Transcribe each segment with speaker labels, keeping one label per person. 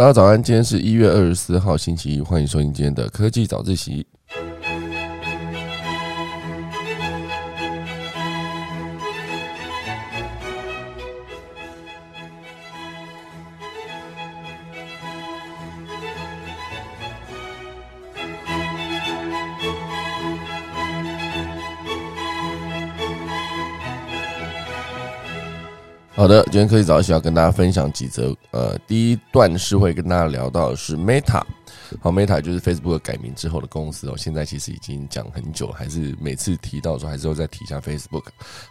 Speaker 1: 大家早安，今天是一月二十四号，星期一，欢迎收听今天的科技早自习。好的，今天科技早起要跟大家分享几则。呃，第一段是会跟大家聊到的是 Meta，好，Meta 就是 Facebook 改名之后的公司哦。现在其实已经讲很久，还是每次提到的时候，还是会再提一下 Facebook。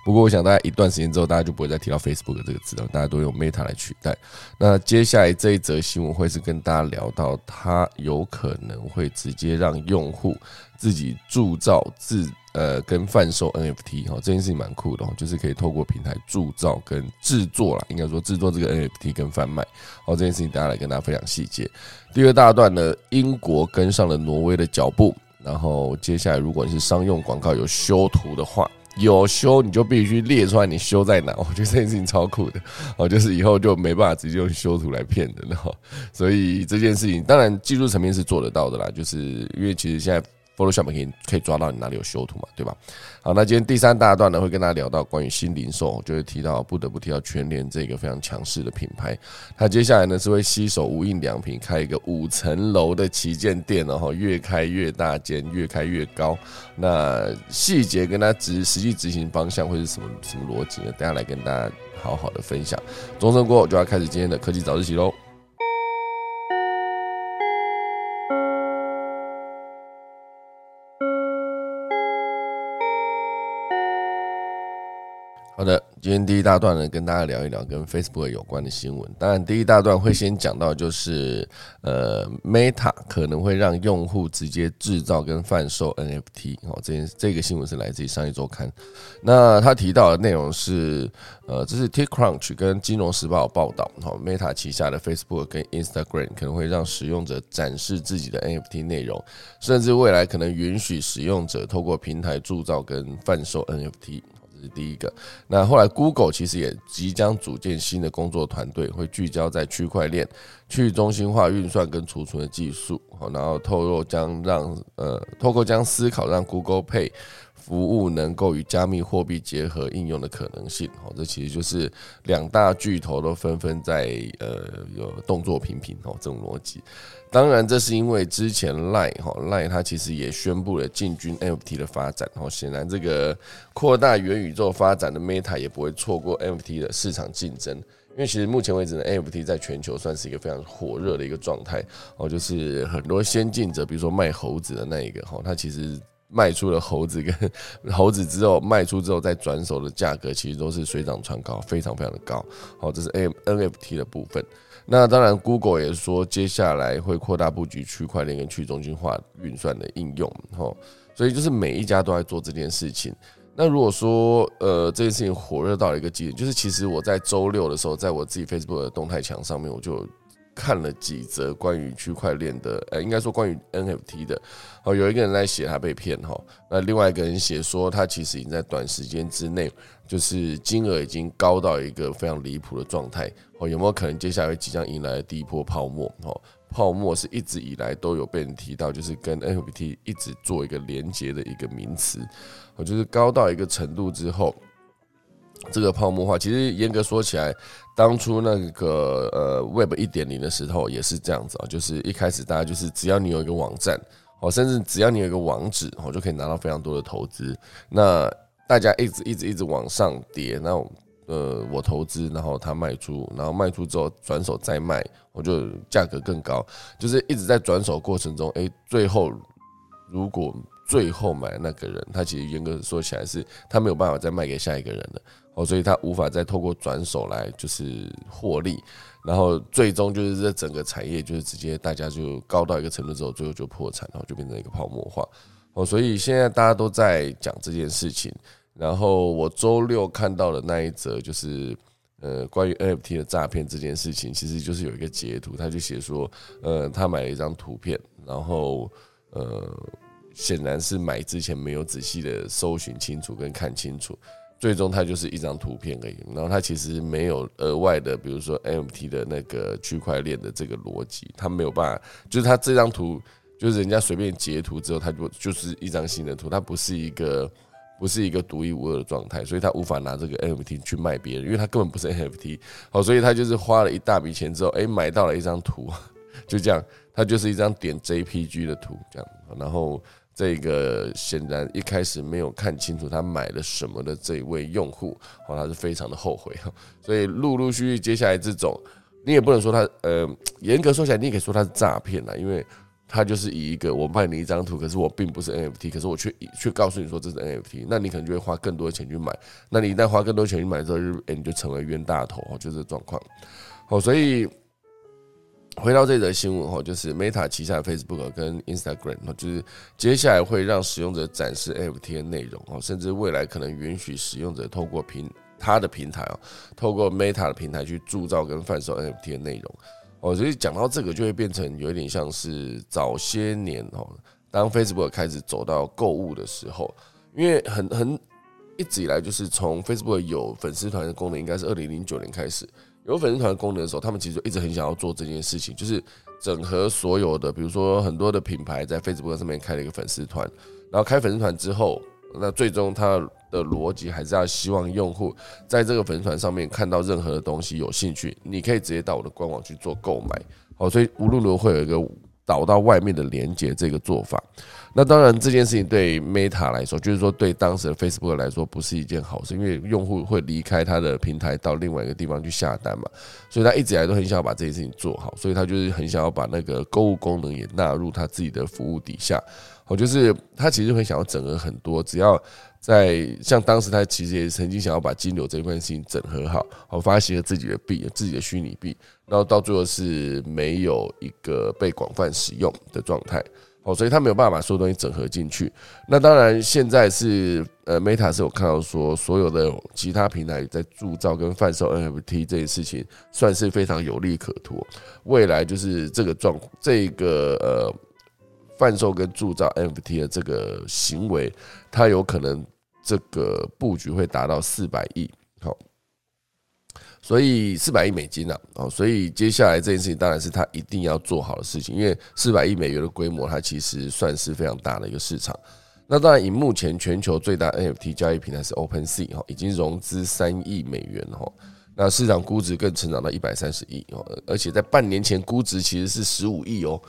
Speaker 1: 不过，我想大家一段时间之后，大家就不会再提到 Facebook 这个字了，大家都用 Meta 来取代。那接下来这一则新闻会是跟大家聊到，它有可能会直接让用户自己铸造自。呃，跟贩售 NFT 哈，这件事情蛮酷的哦，就是可以透过平台铸造跟制作啦，应该说制作这个 NFT 跟贩卖，好，这件事情大家来跟大家分享细节。第二大段呢，英国跟上了挪威的脚步，然后接下来如果你是商用广告有修图的话，有修你就必须列出来你修在哪，我觉得这件事情超酷的哦，就是以后就没办法直接用修图来骗人了，所以这件事情当然技术层面是做得到的啦，就是因为其实现在。Photoshop 可以可以抓到你哪里有修图嘛，对吧？好，那今天第三大段呢，会跟大家聊到关于新零售，就会提到不得不提到全联这个非常强势的品牌。它接下来呢是会携手无印良品开一个五层楼的旗舰店，然后越开越大间，越开越高。那细节跟它执实际执行方向会是什么什么逻辑呢？等下来跟大家好好的分享。钟声过后就要开始今天的科技早自习喽。好的，今天第一大段呢，跟大家聊一聊跟 Facebook 有关的新闻。当然，第一大段会先讲到，就是呃，Meta 可能会让用户直接制造跟贩售 NFT。哦，这件这个新闻是来自于商业周刊。那他提到的内容是，呃，这是 TechCrunch 跟金融时报报道。哦，Meta 旗下的 Facebook 跟 Instagram 可能会让使用者展示自己的 NFT 内容，甚至未来可能允许使用者透过平台铸造跟贩售 NFT。是第一个，那后来 Google 其实也即将组建新的工作团队，会聚焦在区块链、去中心化运算跟储存的技术，然后透露将让呃，透过将思考让 Google Pay。服务能够与加密货币结合应用的可能性，哦，这其实就是两大巨头都纷纷在呃有动作频频哦，这种逻辑。当然，这是因为之前 Line 哈 Line 它其实也宣布了进军 NFT 的发展，哦，显然这个扩大元宇宙发展的 Meta 也不会错过 NFT 的市场竞争，因为其实目前为止呢，NFT 在全球算是一个非常火热的一个状态，哦，就是很多先进者，比如说卖猴子的那一个哈，它其实。卖出了猴子跟 猴子之后，卖出之后再转手的价格，其实都是水涨船高，非常非常的高。好，这是 N NFT 的部分。那当然，Google 也说接下来会扩大布局区块链跟去中心化运算的应用。哈，所以就是每一家都在做这件事情。那如果说呃这件事情火热到了一个极点，就是其实我在周六的时候，在我自己 Facebook 的动态墙上面，我就。看了几则关于区块链的，呃，应该说关于 NFT 的，哦，有一个人在写他被骗哈，那另外一个人写说他其实已经在短时间之内，就是金额已经高到一个非常离谱的状态，哦，有没有可能接下来即将迎来的第一波泡沫？哦，泡沫是一直以来都有被人提到，就是跟 NFT 一直做一个连接的一个名词，哦，就是高到一个程度之后。这个泡沫化，其实严格说起来，当初那个呃 Web 一点零的时候也是这样子啊，就是一开始大家就是只要你有一个网站，哦，甚至只要你有一个网址，哦，就可以拿到非常多的投资。那大家一直一直一直往上叠，那呃我投资，然后他卖出，然后卖出之后转手再卖，我就价格更高，就是一直在转手过程中，哎，最后如果最后买那个人，他其实严格说起来是他没有办法再卖给下一个人了。哦，所以他无法再透过转手来就是获利，然后最终就是这整个产业就是直接大家就高到一个程度之后，最后就破产，然后就变成一个泡沫化。哦，所以现在大家都在讲这件事情。然后我周六看到的那一则就是呃关于 NFT 的诈骗这件事情，其实就是有一个截图，他就写说，呃，他买了一张图片，然后呃显然是买之前没有仔细的搜寻清楚跟看清楚。最终它就是一张图片而已。然后它其实没有额外的，比如说 NFT 的那个区块链的这个逻辑，它没有办法，就是它这张图就是人家随便截图之后，它就就是一张新的图，它不是一个。不是一个独一无二的状态，所以它无法拿这个 NFT 去卖别人，因为它根本不是 NFT。好，所以他就是花了一大笔钱之后，哎，买到了一张图，就这样，它就是一张点 JPG 的图，这样。然后这个显然一开始没有看清楚他买了什么的这一位用户，哦，他是非常的后悔。所以陆陆续续接下来这种，你也不能说他，呃，严格说起来，你也可以说他是诈骗啦，因为。他就是以一个我卖你一张图，可是我并不是 NFT，可是我却却告诉你说这是 NFT，那你可能就会花更多的钱去买。那你一旦花更多钱去买之后，就你就成为冤大头哦，就这状况。哦，所以回到这则新闻哈，就是 Meta 旗下的 Facebook 跟 Instagram，就是接下来会让使用者展示 NFT 的内容哦，甚至未来可能允许使用者透过平他的平台哦，透过 Meta 的平台去铸造跟贩售 NFT 的内容。哦，所以讲到这个，就会变成有点像是早些年哦，当 Facebook 开始走到购物的时候，因为很很一直以来就是从 Facebook 有粉丝团的功能，应该是二零零九年开始有粉丝团功能的时候，他们其实就一直很想要做这件事情，就是整合所有的，比如说很多的品牌在 Facebook 上面开了一个粉丝团，然后开粉丝团之后，那最终它。的逻辑还是要希望用户在这个粉丝团上面看到任何的东西有兴趣，你可以直接到我的官网去做购买。好，所以无论如何会有一个导到外面的连接这个做法。那当然这件事情对 Meta 来说，就是说对当时的 Facebook 来说不是一件好事，因为用户会离开他的平台到另外一个地方去下单嘛，所以他一直以来都很想要把这件事情做好，所以他就是很想要把那个购物功能也纳入他自己的服务底下。我就是他其实很想要整合很多，只要。在像当时他其实也曾经想要把金流这一块事情整合好，好发行了自己的币，自己的虚拟币，然后到最后是没有一个被广泛使用的状态，好，所以他没有办法把所有东西整合进去。那当然现在是呃，Meta 是有看到说，所有的其他平台在铸造跟贩售 NFT 这件事情算是非常有利可图，未来就是这个状这个呃。贩售跟铸造 NFT 的这个行为，它有可能这个布局会达到四百亿，所以四百亿美金啊，哦，所以接下来这件事情当然是他一定要做好的事情，因为四百亿美元的规模，它其实算是非常大的一个市场。那当然，以目前全球最大 NFT 交易平台是 OpenSea 哈，已经融资三亿美元哈，那市场估值更成长到一百三十亿哦，而且在半年前估值其实是十五亿哦。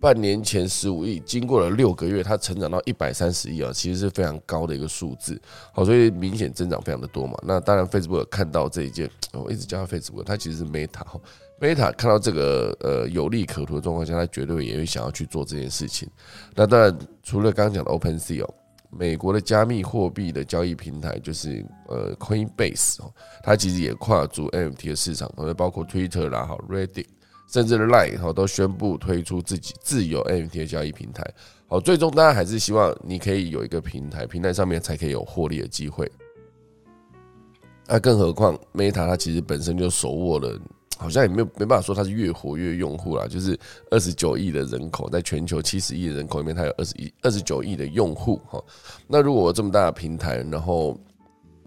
Speaker 1: 半年前十五亿，经过了六个月，它成长到一百三十亿啊，其实是非常高的一个数字。好，所以明显增长非常的多嘛。那当然，Facebook 看到这一件，我 一直叫它 Facebook，它其实是 Meta。Meta 看到这个呃有利可图的状况下，它绝对也会想要去做这件事情。那当然，除了刚刚讲的 OpenSea 哦，美国的加密货币的交易平台就是呃 Coinbase 哦，它其实也跨足 NFT 的市场，包括 Twitter 啦，好 Reddit。甚至 Line 哈都宣布推出自己自有 NFT 的交易平台，好，最终大家还是希望你可以有一个平台，平台上面才可以有获利的机会。那更何况 Meta 它其实本身就手握了，好像也没有没办法说它是越活跃用户啦，就是二十九亿的人口，在全球七十亿人口里面，它有二十一二十九亿的用户哈。那如果这么大的平台，然后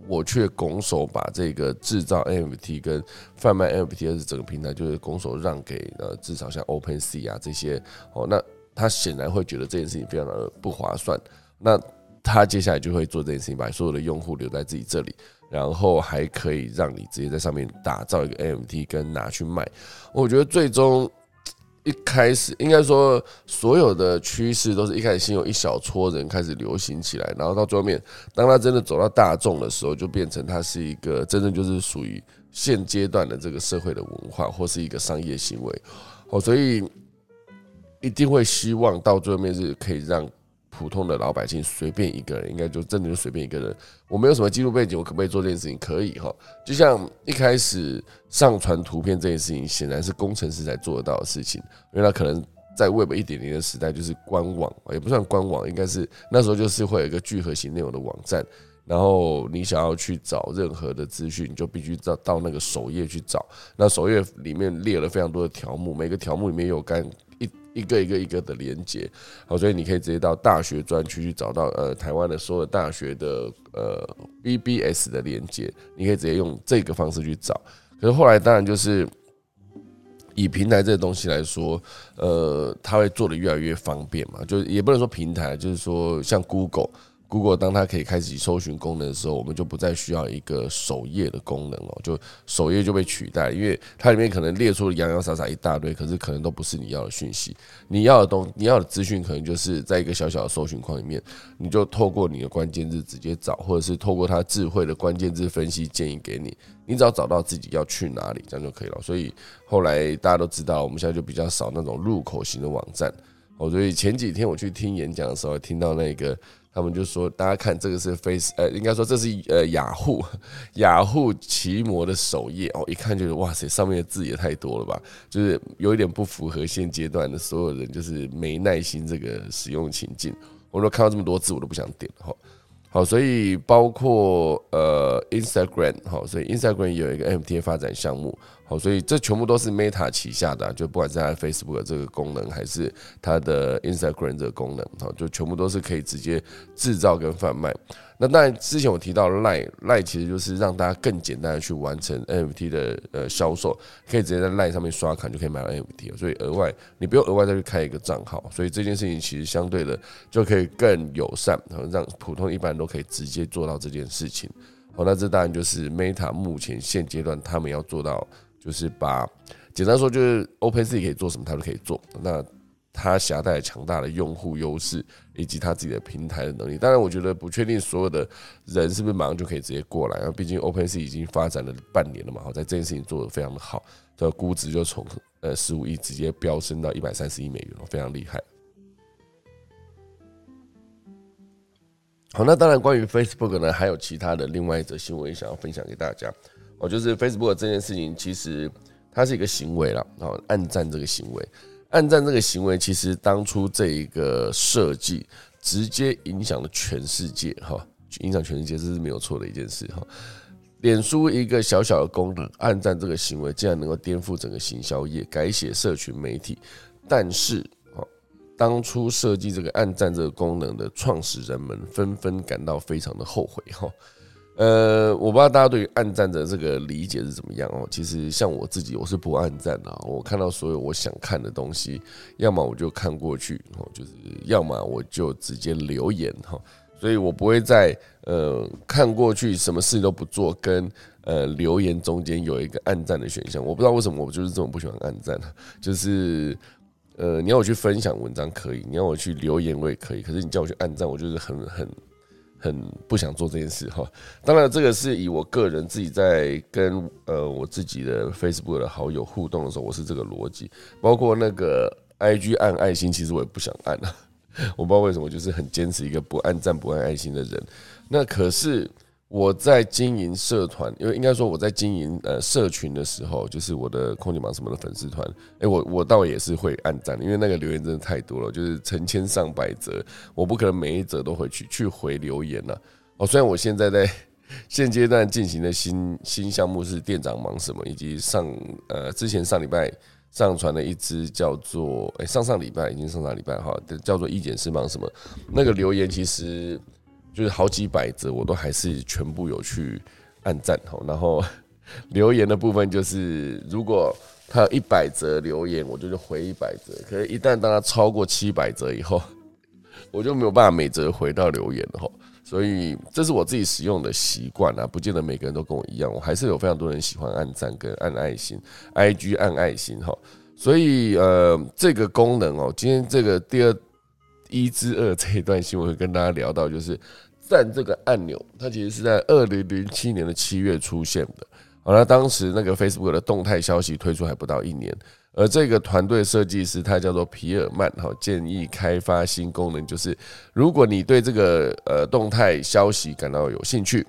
Speaker 1: 我却拱手把这个制造 NFT 跟贩卖 NFT 的整个平台，就是拱手让给呃至少像 OpenSea 啊这些哦，那他显然会觉得这件事情非常的不划算。那他接下来就会做这件事情，把所有的用户留在自己这里，然后还可以让你直接在上面打造一个 NFT 跟拿去卖。我觉得最终。一开始应该说，所有的趋势都是一开始先有一小撮人开始流行起来，然后到最后面，当他真的走到大众的时候，就变成他是一个真正就是属于现阶段的这个社会的文化或是一个商业行为。哦，所以一定会希望到最后面是可以让。普通的老百姓随便一个人，应该就真的就随便一个人。我没有什么记录背景，我可不可以做这件事情？可以哈。就像一开始上传图片这件事情，显然是工程师才做得到的事情，因为他可能在 Web 一点零的时代，就是官网也不算官网，应该是那时候就是会有一个聚合型内容的网站，然后你想要去找任何的资讯，你就必须到到那个首页去找。那首页里面列了非常多的条目，每个条目里面有干。一个一个一个的连接，好，所以你可以直接到大学专区去找到呃台湾的所有大学的呃 BBS 的连接，你可以直接用这个方式去找。可是后来当然就是以平台这个东西来说，呃，它会做的越来越方便嘛，就是也不能说平台，就是说像 Google。Google 当它可以开启搜寻功能的时候，我们就不再需要一个首页的功能哦，就首页就被取代，因为它里面可能列出了洋洋洒洒一大堆，可是可能都不是你要的讯息。你要的东，你要的资讯，可能就是在一个小小的搜寻框里面，你就透过你的关键字直接找，或者是透过它智慧的关键字分析建议给你，你只要找到自己要去哪里，这样就可以了。所以后来大家都知道，我们现在就比较少那种入口型的网站哦。所以前几天我去听演讲的时候，听到那个。他们就说：“大家看，这个是 Face，呃，应该说这是呃雅虎，雅虎奇摩的首页哦。一看就是哇塞，上面的字也太多了吧，就是有一点不符合现阶段的所有人，就是没耐心这个使用情境。我说看到这么多字，我都不想点哈。好，所以包括呃 Instagram，好，所以 Instagram 有一个 MTA 发展项目。”好，所以这全部都是 Meta 旗下的，就不管是它 Facebook 这个功能，还是它的 Instagram 这个功能，好，就全部都是可以直接制造跟贩卖。那当然，之前我提到 Line Line 其实就是让大家更简单的去完成 NFT 的呃销售，可以直接在 Line 上面刷卡就可以买到 NFT，所以额外你不用额外再去开一个账号，所以这件事情其实相对的就可以更友善，让普通一般人都可以直接做到这件事情。好，那这当然就是 Meta 目前现阶段他们要做到。就是把简单说，就是 OpenSea 可以做什么，他都可以做。那它携带强大的用户优势，以及它自己的平台的能力。当然，我觉得不确定所有的人是不是马上就可以直接过来。然后，毕竟，Open S 已经发展了半年了嘛，好，在这件事情做的非常的好，的估值就从呃十五亿直接飙升到一百三十亿美元，非常厉害。好，那当然，关于 Facebook 呢，还有其他的另外一则新闻想要分享给大家。哦，就是 Facebook 这件事情，其实它是一个行为了。然后，暗赞这个行为，暗赞这个行为，其实当初这一个设计，直接影响了全世界，哈，影响全世界，这是没有错的一件事，哈。脸书一个小小的功能，暗赞这个行为，竟然能够颠覆整个行销业，改写社群媒体。但是，哦，当初设计这个暗赞这个功能的创始人们，纷纷感到非常的后悔，哈。呃，我不知道大家对于暗战的这个理解是怎么样哦。其实像我自己，我是不暗战的。我看到所有我想看的东西，要么我就看过去，哦，就是要么我就直接留言哈。所以我不会在呃看过去什么事都不做，跟呃留言中间有一个暗战的选项。我不知道为什么我就是这么不喜欢暗战就是呃你要我去分享文章可以，你要我去留言我也可以，可是你叫我去暗战，我就是很很。很不想做这件事哈，当然这个是以我个人自己在跟呃我自己的 Facebook 的好友互动的时候，我是这个逻辑，包括那个 IG 按爱心，其实我也不想按啊，我不知道为什么，就是很坚持一个不按赞不按爱心的人，那可是。我在经营社团，因为应该说我在经营呃社群的时候，就是我的空姐忙什么的粉丝团，哎，我我倒也是会按赞，因为那个留言真的太多了，就是成千上百则，我不可能每一则都回去去回留言呐。哦，虽然我现在在 现阶段进行的新新项目是店长忙什么，以及上呃之前上礼拜上传了一支叫做哎上上礼拜已经上上礼拜哈，叫做一检师忙什么，那个留言其实。就是好几百则，我都还是全部有去按赞吼，然后 留言的部分就是，如果他有一百则留言，我就就回一百则。可是，一旦当他超过七百则以后，我就没有办法每则回到留言了吼。所以，这是我自己使用的习惯啊，不见得每个人都跟我一样。我还是有非常多人喜欢按赞跟按爱心，IG 按爱心哈。所以，呃，这个功能哦，今天这个第二。一之二这一段新闻会跟大家聊到，就是赞这个按钮，它其实是在二零零七年的七月出现的。好了，当时那个 Facebook 的动态消息推出还不到一年，而这个团队设计师他叫做皮尔曼，哈，建议开发新功能，就是如果你对这个呃动态消息感到有兴趣，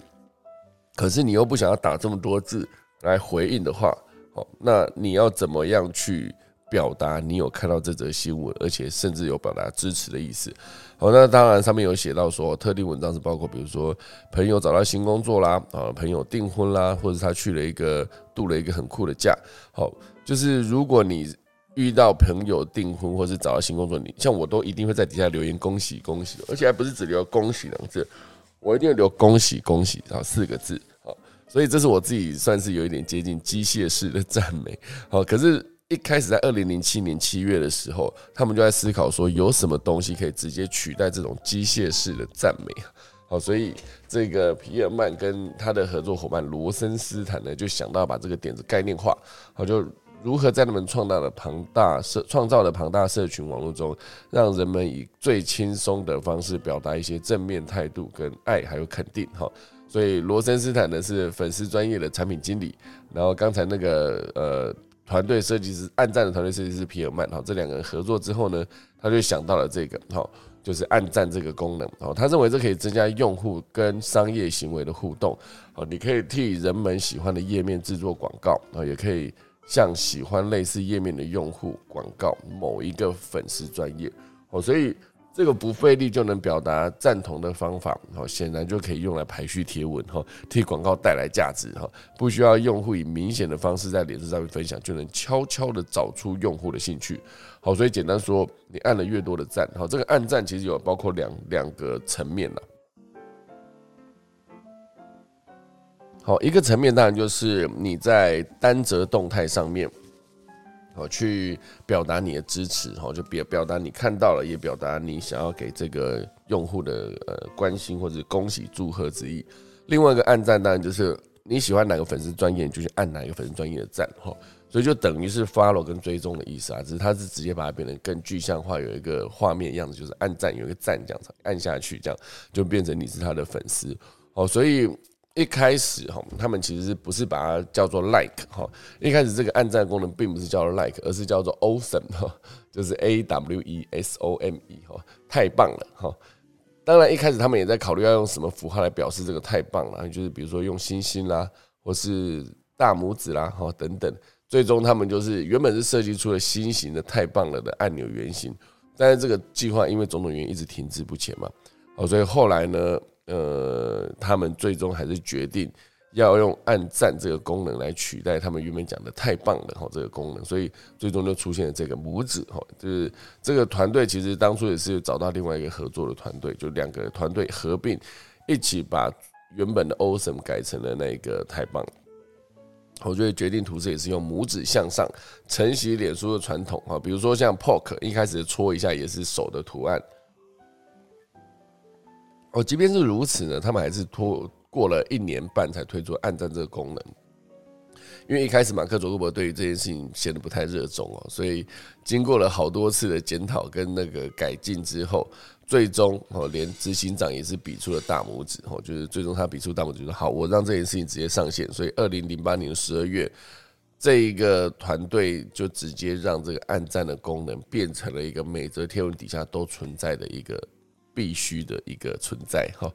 Speaker 1: 可是你又不想要打这么多字来回应的话，好，那你要怎么样去？表达你有看到这则新闻，而且甚至有表达支持的意思。好，那当然上面有写到说，特定文章是包括，比如说朋友找到新工作啦，啊，朋友订婚啦，或者他去了一个度了一个很酷的假。好，就是如果你遇到朋友订婚或是找到新工作，你像我都一定会在底下留言恭喜恭喜，而且还不是只留恭喜两字，我一定留恭喜恭喜然后四个字好，所以这是我自己算是有一点接近机械式的赞美好，可是，一开始在二零零七年七月的时候，他们就在思考说有什么东西可以直接取代这种机械式的赞美好，所以这个皮尔曼跟他的合作伙伴罗森斯坦呢，就想到把这个点子概念化，好就。如何在他们创造的庞大社创造的庞大社群网络中，让人们以最轻松的方式表达一些正面态度、跟爱还有肯定？哈，所以罗森斯坦呢是粉丝专业的产品经理，然后刚才那个呃团队设计师暗战的团队设计师皮尔曼，哈，这两个人合作之后呢，他就想到了这个，哈，就是暗战这个功能，哦，他认为这可以增加用户跟商业行为的互动，哦，你可以替人们喜欢的页面制作广告，啊，也可以。向喜欢类似页面的用户广告某一个粉丝专业哦，所以这个不费力就能表达赞同的方法哦，显然就可以用来排序贴文哈，替广告带来价值哈，不需要用户以明显的方式在脸书上面分享，就能悄悄的找出用户的兴趣。好，所以简单说，你按了越多的赞，好，这个按赞其实有包括两两个层面了。好，一个层面当然就是你在单则动态上面，好去表达你的支持，好就表表达你看到了，也表达你想要给这个用户的呃关心或者恭喜祝贺之意。另外一个按赞当然就是你喜欢哪个粉丝专业，你就去按哪个粉丝专业的赞，哈，所以就等于是 follow 跟追踪的意思啊，只是它是直接把它变得更具象化，有一个画面样子，就是按赞有一个赞这样子按下去，这样就变成你是他的粉丝，哦，所以。一开始哈，他们其实不是把它叫做 like 哈？一开始这个按赞功能并不是叫做 like，而是叫做 awesome 哈，就是 A W E S O M E 哈，太棒了哈。当然一开始他们也在考虑要用什么符号来表示这个太棒了，就是比如说用星星啦，或是大拇指啦哈等等。最终他们就是原本是设计出了新型的太棒了的按钮原型，但是这个计划因为种种原因一直停滞不前嘛，哦，所以后来呢？呃，他们最终还是决定要用按赞这个功能来取代他们原本讲的太棒了哈这个功能，所以最终就出现了这个拇指哈，就是这个团队其实当初也是找到另外一个合作的团队，就两个团队合并一起把原本的 awesome 改成了那个太棒。我觉得决定图示也是用拇指向上承袭脸书的传统哈，比如说像 poke 一开始搓一下也是手的图案。哦，即便是如此呢，他们还是拖过了一年半才推出暗战这个功能。因为一开始马克·佐克伯对于这件事情显得不太热衷哦，所以经过了好多次的检讨跟那个改进之后，最终哦，连执行长也是比出了大拇指哦，就是最终他比出大拇指说好，我让这件事情直接上线。所以二零零八年的十二月，这一个团队就直接让这个暗战的功能变成了一个每则天文底下都存在的一个。必须的一个存在哈，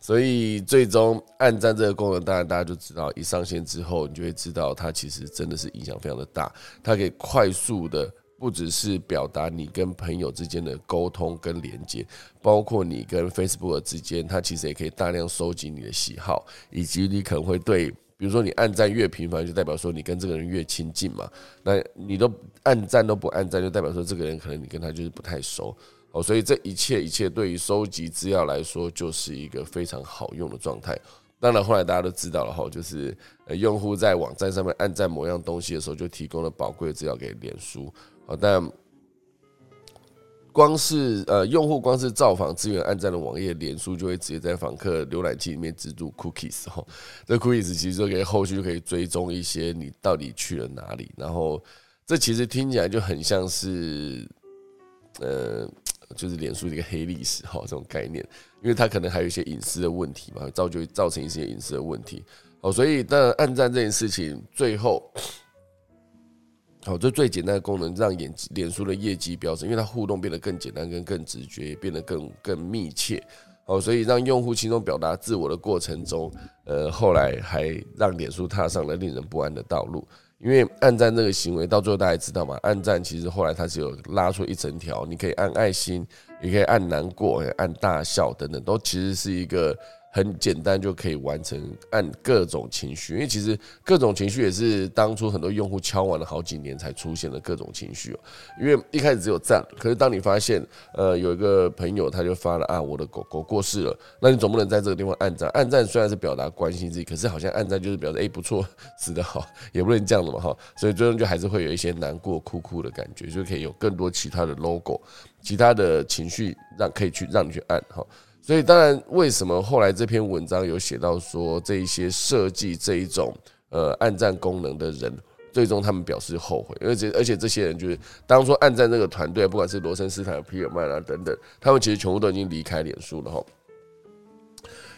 Speaker 1: 所以最终暗赞这个功能，当然大家就知道，一上线之后，你就会知道它其实真的是影响非常的大。它可以快速的，不只是表达你跟朋友之间的沟通跟连接，包括你跟 Facebook 之间，它其实也可以大量收集你的喜好，以及你可能会对，比如说你暗赞越频繁，就代表说你跟这个人越亲近嘛。那你都暗赞都不暗赞，就代表说这个人可能你跟他就是不太熟。哦，所以这一切一切对于收集资料来说，就是一个非常好用的状态。当然，后来大家都知道了哈，就是呃，用户在网站上面按赞某样东西的时候，就提供了宝贵的资料给脸书。好，但光是呃，用户光是造访资源按赞的网页，脸书就会直接在访客浏览器里面植入 cookies 哈。这 cookies 其实就可以后续就可以追踪一些你到底去了哪里。然后，这其实听起来就很像是呃。就是脸书的一个黑历史哈，这种概念，因为它可能还有一些隐私的问题嘛，造就造成一些隐私的问题。好，所以当然暗战这件事情，最后，好，这最简单的功能，让眼脸书的业绩飙升，因为它互动变得更简单，跟更直觉，也变得更更密切。好，所以让用户轻松表达自我的过程中，呃，后来还让脸书踏上了令人不安的道路。因为按赞这个行为，到最后大家知道吗？按赞其实后来它是有拉出一整条，你可以按爱心，也可以按难过，按大笑等等，都其实是一个很简单就可以完成按各种情绪，因为其实各种情绪也是当初很多用户敲完了好几年才出现的各种情绪哦。因为一开始只有赞，可是当你发现，呃，有一个朋友他就发了啊，我的狗狗过世了，那你总不能在这个地方按赞。按赞虽然是表达关心自己，可是好像按赞就是表示哎不错，死得好，也不能这样的嘛哈。所以最终就还是会有一些难过、哭哭的感觉，就可以有更多其他的 logo、其他的情绪让可以去让你去按哈。所以，当然，为什么后来这篇文章有写到说，这一些设计这一种呃暗战功能的人，最终他们表示后悔，而且而且这些人就是当初暗战这个团队，不管是罗森斯坦、皮尔曼啊等等，他们其实全部都已经离开脸书了哈，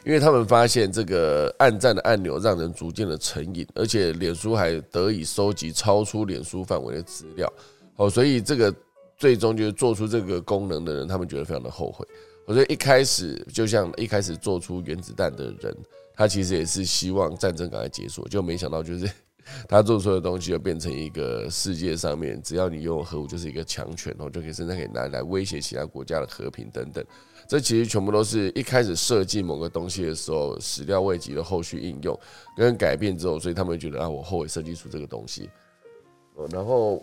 Speaker 1: 因为他们发现这个暗战的按钮让人逐渐的成瘾，而且脸书还得以收集超出脸书范围的资料，哦，所以这个最终就是做出这个功能的人，他们觉得非常的后悔。我觉得一开始就像一开始做出原子弹的人，他其实也是希望战争赶快结束，就没想到就是 他做出的东西就变成一个世界上面，只要你拥有核武就是一个强权然后，就可以甚至可以拿来威胁其他国家的和平等等。这其实全部都是一开始设计某个东西的时候始料未及的后续应用跟改变之后，所以他们觉得啊，我后悔设计出这个东西。然后。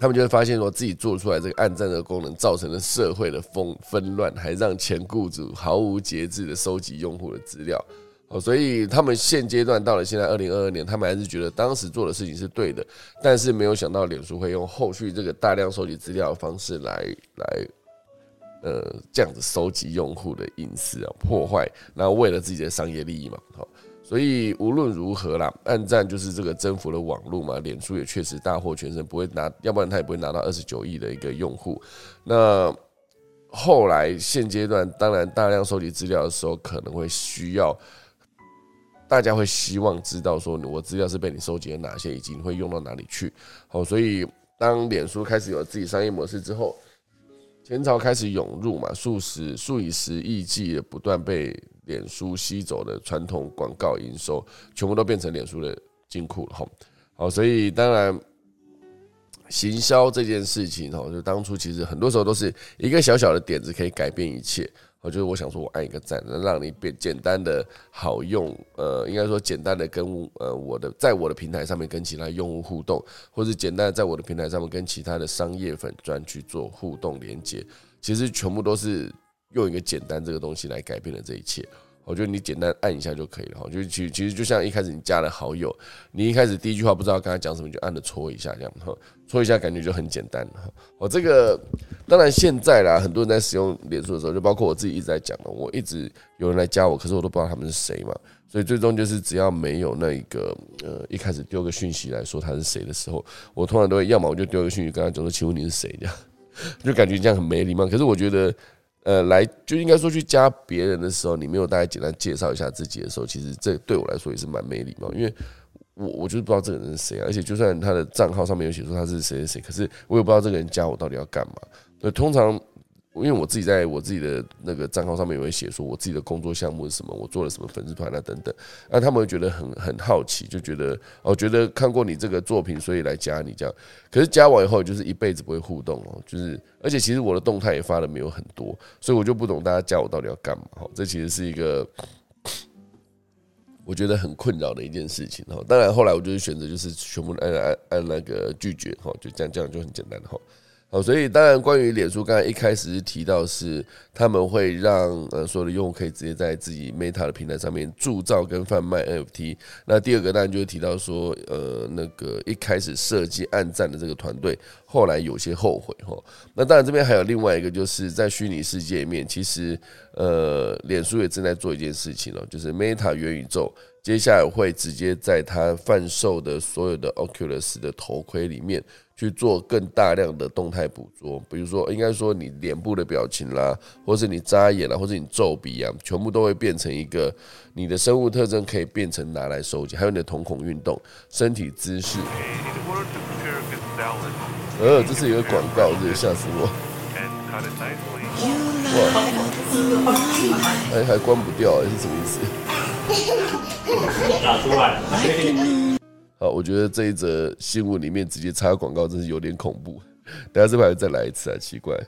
Speaker 1: 他们就会发现说，自己做出来这个暗战的功能，造成了社会的纷纷乱，还让前雇主毫无节制的收集用户的资料。哦，所以他们现阶段到了现在二零二二年，他们还是觉得当时做的事情是对的，但是没有想到脸书会用后续这个大量收集资料的方式来来，呃，这样子收集用户的隐私啊，破坏，然后为了自己的商业利益嘛，好。所以无论如何啦，暗战就是这个征服了网络嘛，脸书也确实大获全胜，不会拿，要不然他也不会拿到二十九亿的一个用户。那后来现阶段，当然大量收集资料的时候，可能会需要大家会希望知道说，我资料是被你收集了哪些，以及会用到哪里去。好，所以当脸书开始有自己商业模式之后，前朝开始涌入嘛，数十数以十亿计的不断被。脸书吸走的传统广告营收，全部都变成脸书的金库了哈。好，所以当然，行销这件事情哈，就当初其实很多时候都是一个小小的点子可以改变一切。我就是我想说，我按一个赞，能让你变简单的好用，呃，应该说简单的跟呃我的在我的平台上面跟其他用户互动，或者简单的在我的平台上面跟其他的商业粉专去做互动连接，其实全部都是。用一个简单这个东西来改变了这一切，我觉得你简单按一下就可以了哈。就其其实就像一开始你加了好友，你一开始第一句话不知道跟他讲什么，就按着戳一下这样哈，戳一下感觉就很简单哈。我这个当然现在啦，很多人在使用脸书的时候，就包括我自己一直在讲了，我一直有人来加我，可是我都不知道他们是谁嘛。所以最终就是只要没有那一个呃一开始丢个讯息来说他是谁的时候，我通常都会要么我就丢个讯息跟他讲说，请问你是谁这样，就感觉这样很没礼貌。可是我觉得。呃，来就应该说去加别人的时候，你没有大概简单介绍一下自己的时候，其实这对我来说也是蛮没礼貌，因为我我就是不知道这个人是谁，而且就算他的账号上面有写说他是谁谁谁，可是我也不知道这个人加我到底要干嘛。那通常。因为我自己在我自己的那个账号上面也会写说我自己的工作项目是什么，我做了什么粉丝团啊等等，那他们会觉得很很好奇，就觉得哦，觉得看过你这个作品，所以来加你这样。可是加完以后就是一辈子不会互动哦，就是而且其实我的动态也发的没有很多，所以我就不懂大家加我到底要干嘛哈。这其实是一个我觉得很困扰的一件事情哈。当然后来我就是选择就是全部按按按那个拒绝哈，就这样这样就很简单哈。哦，所以当然，关于脸书，刚才一开始是提到是他们会让呃所有的用户可以直接在自己 Meta 的平台上面铸造跟贩卖 NFT。那第二个当然就是提到说，呃，那个一开始设计暗战的这个团队，后来有些后悔哈。那当然这边还有另外一个，就是在虚拟世界里面，其实呃，脸书也正在做一件事情了，就是 Meta 元宇宙。接下来会直接在他贩售的所有的 Oculus 的头盔里面去做更大量的动态捕捉，比如说，应该说你脸部的表情啦，或是你眨眼啦，或者你皱鼻啊，全部都会变成一个你的生物特征，可以变成拿来收集，还有你的瞳孔运动、身体姿势。呃，这是一个广告，这吓死我！哎，还还关不掉，是什么意思？打出来！好，我觉得这一则新闻里面直接插广告，真是有点恐怖。等下这排再来一次啊，奇怪，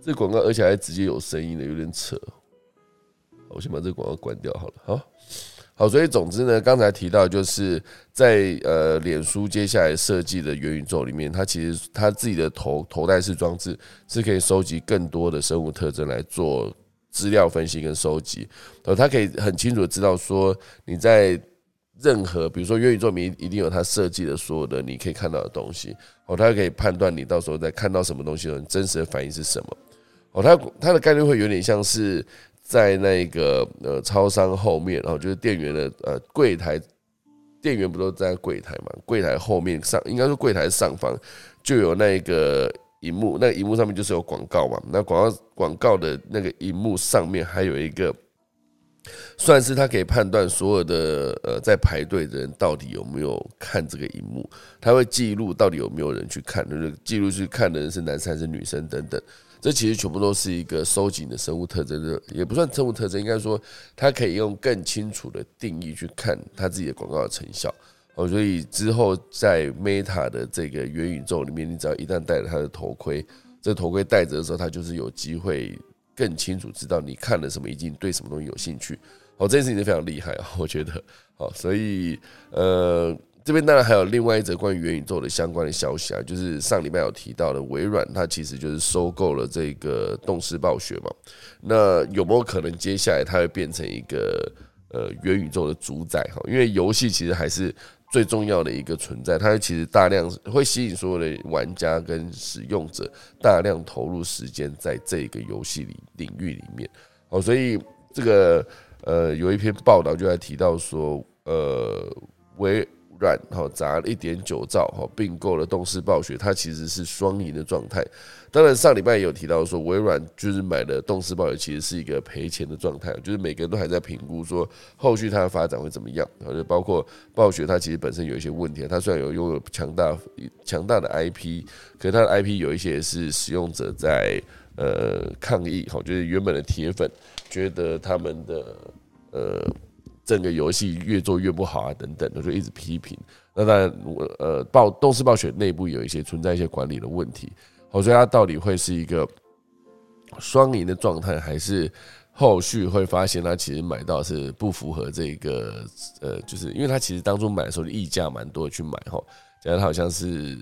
Speaker 1: 这广告而且还直接有声音的，有点扯。我先把这个广告关掉好了。好，好，所以总之呢，刚才提到就是在呃，脸书接下来设计的元宇宙里面，它其实它自己的头头戴式装置是可以收集更多的生物特征来做资料分析跟收集，呃，它可以很清楚的知道说你在任何比如说元宇宙里一定有它设计的所有的你可以看到的东西，哦，它可以判断你到时候在看到什么东西的时候真实的反应是什么，哦，它它的概率会有点像是。在那个呃，超商后面，然后就是店员的呃柜台，店员不都在柜台嘛？柜台后面上，应该说柜台上方就有那个荧幕，那荧幕上面就是有广告嘛。那广告广告的那个荧幕上面还有一个，算是他可以判断所有的呃在排队的人到底有没有看这个荧幕，他会记录到底有没有人去看，就是记录去看的人是男生还是女生等等。这其实全部都是一个收紧的生物特征，也不算生物特征，应该说它可以用更清楚的定义去看它自己的广告的成效。哦，所以之后在 Meta 的这个元宇宙里面，你只要一旦戴了它的头盔，这头盔戴着的时候，它就是有机会更清楚知道你看了什么，以及对什么东西有兴趣。哦，这件事情是非常厉害啊，我觉得。好，所以呃。这边当然还有另外一则关于元宇宙的相关的消息啊，就是上礼拜有提到的微软，它其实就是收购了这个动视暴雪嘛。那有没有可能接下来它会变成一个呃元宇宙的主宰哈？因为游戏其实还是最重要的一个存在，它其实大量会吸引所有的玩家跟使用者大量投入时间在这个游戏里领域里面。哦，所以这个呃有一篇报道就在提到说，呃微。软哈砸了一点九兆哈并购了动视暴雪，它其实是双赢的状态。当然上礼拜也有提到说，微软就是买的动视暴雪，其实是一个赔钱的状态，就是每个人都还在评估说后续它的发展会怎么样。然后就包括暴雪，它其实本身有一些问题，它虽然有拥有强大强大的 IP，可是它的 IP 有一些是使用者在呃抗议哈，就是原本的铁粉觉得他们的呃。整个游戏越做越不好啊，等等，我就一直批评。那当然，我呃，暴动视暴雪内部有一些存在一些管理的问题。好，所以它到底会是一个双赢的状态，还是后续会发现它其实买到是不符合这个呃，就是因为它其实当初买的时候溢价蛮多的去买哈，假如它好像是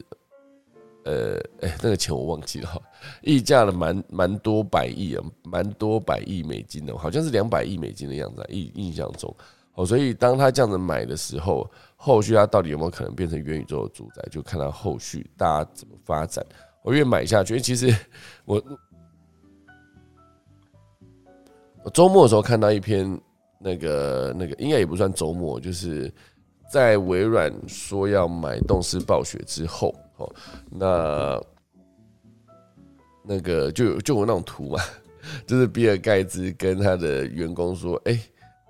Speaker 1: 呃，哎，那个钱我忘记了哈，溢价了蛮蛮多百亿啊，蛮多百亿美金的，好像是两百亿美金的样子，印印象中。哦，所以当他这样子买的时候，后续他到底有没有可能变成元宇宙的主宰，就看他后续大家怎么发展。我越买下去，其实我我周末的时候看到一篇那个那个，应该也不算周末，就是在微软说要买动视暴雪之后，哦，那那个就就有那种图嘛，就是比尔盖茨跟他的员工说，哎。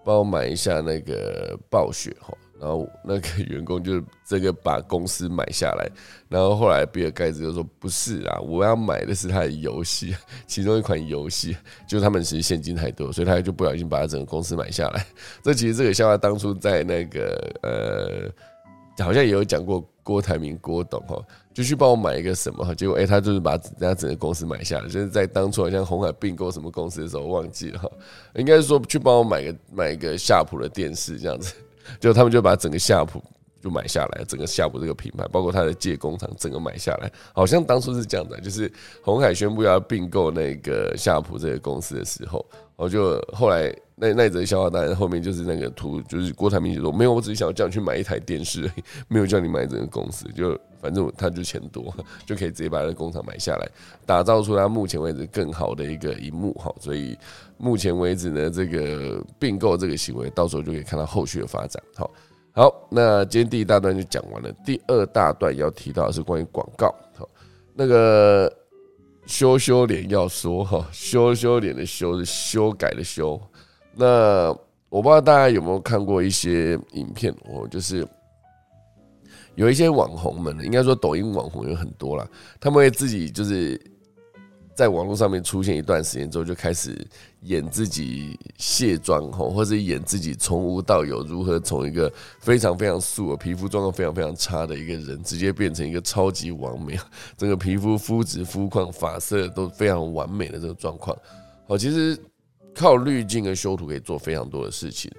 Speaker 1: 帮我买一下那个暴雪哈，然后那个员工就这个把公司买下来，然后后来比尔盖茨就说不是啊，我要买的是他的游戏，其中一款游戏，就他们其实现金太多，所以他就不小心把他整个公司买下来。这其实这个笑话当初在那个呃，好像也有讲过。郭台铭郭董哈，就去帮我买一个什么，结果哎，他就是把人家整个公司买下来，就是在当初好像红海并购什么公司的时候忘记了哈，应该是说去帮我买个买一个夏普的电视这样子，就他们就把整个夏普就买下来，整个夏普这个品牌，包括他的借工厂，整个买下来，好像当初是这样的，就是红海宣布要并购那个夏普这个公司的时候，我就后来。那那则笑话当然后面就是那个图，就是郭台铭就说没有，我只是想要叫你去买一台电视，没有叫你买整个公司，就反正他就钱多，就可以直接把那个工厂买下来，打造出他目前为止更好的一个荧幕哈。所以目前为止呢，这个并购这个行为，到时候就可以看到后续的发展。好，好，那今天第一大段就讲完了，第二大段要提到的是关于广告。好，那个修修脸要说哈，修修脸的修是修改的修。那我不知道大家有没有看过一些影片，我就是有一些网红们，应该说抖音网红有很多了，他们会自己就是在网络上面出现一段时间之后，就开始演自己卸妆吼，或者演自己从无到有，如何从一个非常非常素、皮肤状况非常非常差的一个人，直接变成一个超级完美，整个皮肤肤质、肤况、发色都非常完美的这个状况。好，其实靠滤镜跟修图可以做非常多的事情。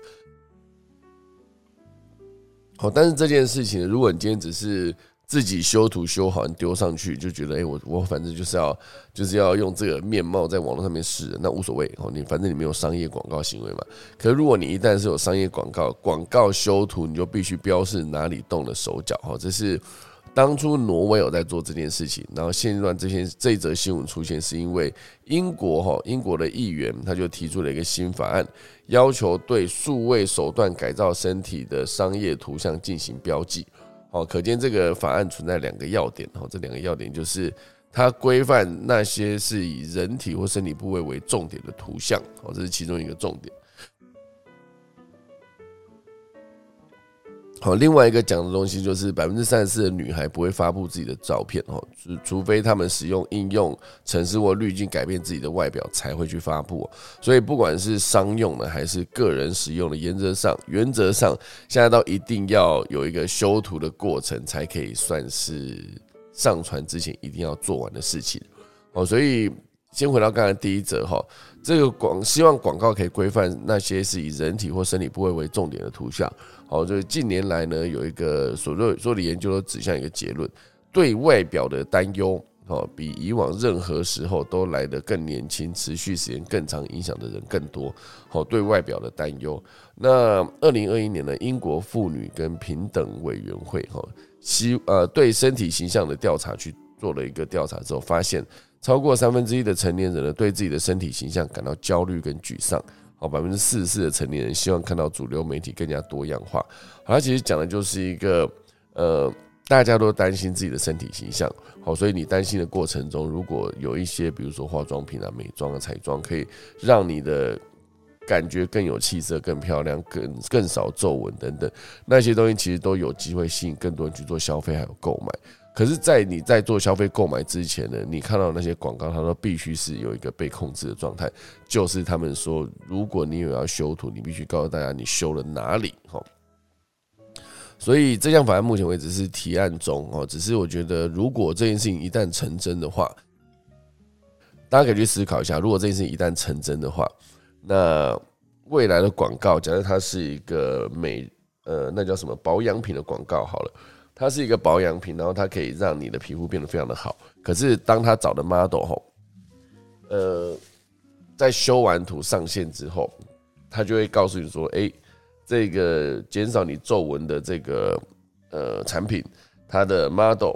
Speaker 1: 好，但是这件事情，如果你今天只是自己修图修好，丢上去就觉得，哎，我我反正就是要就是要用这个面貌在网络上面试，那无所谓哦。你反正你没有商业广告行为嘛。可是如果你一旦是有商业广告，广告修图，你就必须标示哪里动了手脚哈。这是当初挪威有在做这件事情，然后现阶段这些这则新闻出现，是因为英国哈英国的议员他就提出了一个新法案，要求对数位手段改造身体的商业图像进行标记。哦，可见这个法案存在两个要点。哦，这两个要点就是它规范那些是以人体或身体部位为重点的图像。哦，这是其中一个重点。好，另外一个讲的东西就是百分之三十四的女孩不会发布自己的照片哦，除除非他们使用应用程式或滤镜改变自己的外表才会去发布。所以不管是商用的还是个人使用的，原则上原则上现在都一定要有一个修图的过程，才可以算是上传之前一定要做完的事情。哦，所以先回到刚才第一则哈，这个广希望广告可以规范那些是以人体或身体部位为重点的图像。好，就是近年来呢，有一个所做所有的研究都指向一个结论：对外表的担忧，哦，比以往任何时候都来得更年轻，持续时间更长，影响的人更多。好，对外表的担忧。那二零二一年呢，英国妇女跟平等委员会，哈，希呃对身体形象的调查去做了一个调查之后，发现超过三分之一的成年人呢，对自己的身体形象感到焦虑跟沮丧。好，百分之四十四的成年人希望看到主流媒体更加多样化。好，它其实讲的就是一个，呃，大家都担心自己的身体形象。好，所以你担心的过程中，如果有一些，比如说化妆品啊、美妆啊、彩妆，可以让你的感觉更有气色、更漂亮、更更少皱纹等等，那些东西其实都有机会吸引更多人去做消费还有购买。可是，在你在做消费购买之前呢，你看到那些广告，它都必须是有一个被控制的状态，就是他们说，如果你有要修图，你必须告诉大家你修了哪里，哈。所以这项法案目前为止是提案中，哦，只是我觉得，如果这件事情一旦成真的话，大家可以去思考一下，如果这件事情一旦成真的话，那未来的广告，假设它是一个美，呃，那叫什么保养品的广告，好了。它是一个保养品，然后它可以让你的皮肤变得非常的好。可是当他找的 model 后，呃，在修完图上线之后，他就会告诉你说：“哎，这个减少你皱纹的这个呃产品，它的 model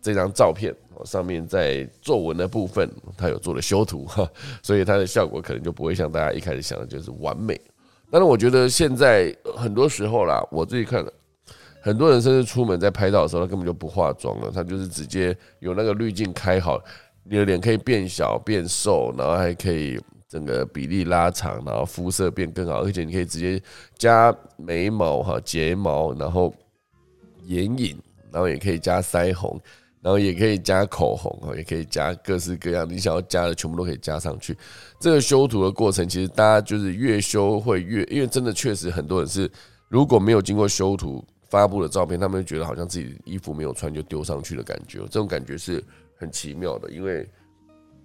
Speaker 1: 这张照片上面在皱纹的部分，它有做了修图哈，所以它的效果可能就不会像大家一开始想的就是完美。但是我觉得现在很多时候啦，我自己看了。很多人甚至出门在拍照的时候，他根本就不化妆了，他就是直接有那个滤镜开好，你的脸可以变小变瘦，然后还可以整个比例拉长，然后肤色变更好，而且你可以直接加眉毛哈、睫毛，然后眼影，然后也可以加腮红，然后也可以加口红哈，也可以加各式各样你想要加的全部都可以加上去。这个修图的过程，其实大家就是越修会越，因为真的确实很多人是如果没有经过修图。发布的照片，他们就觉得好像自己衣服没有穿就丢上去的感觉，这种感觉是很奇妙的，因为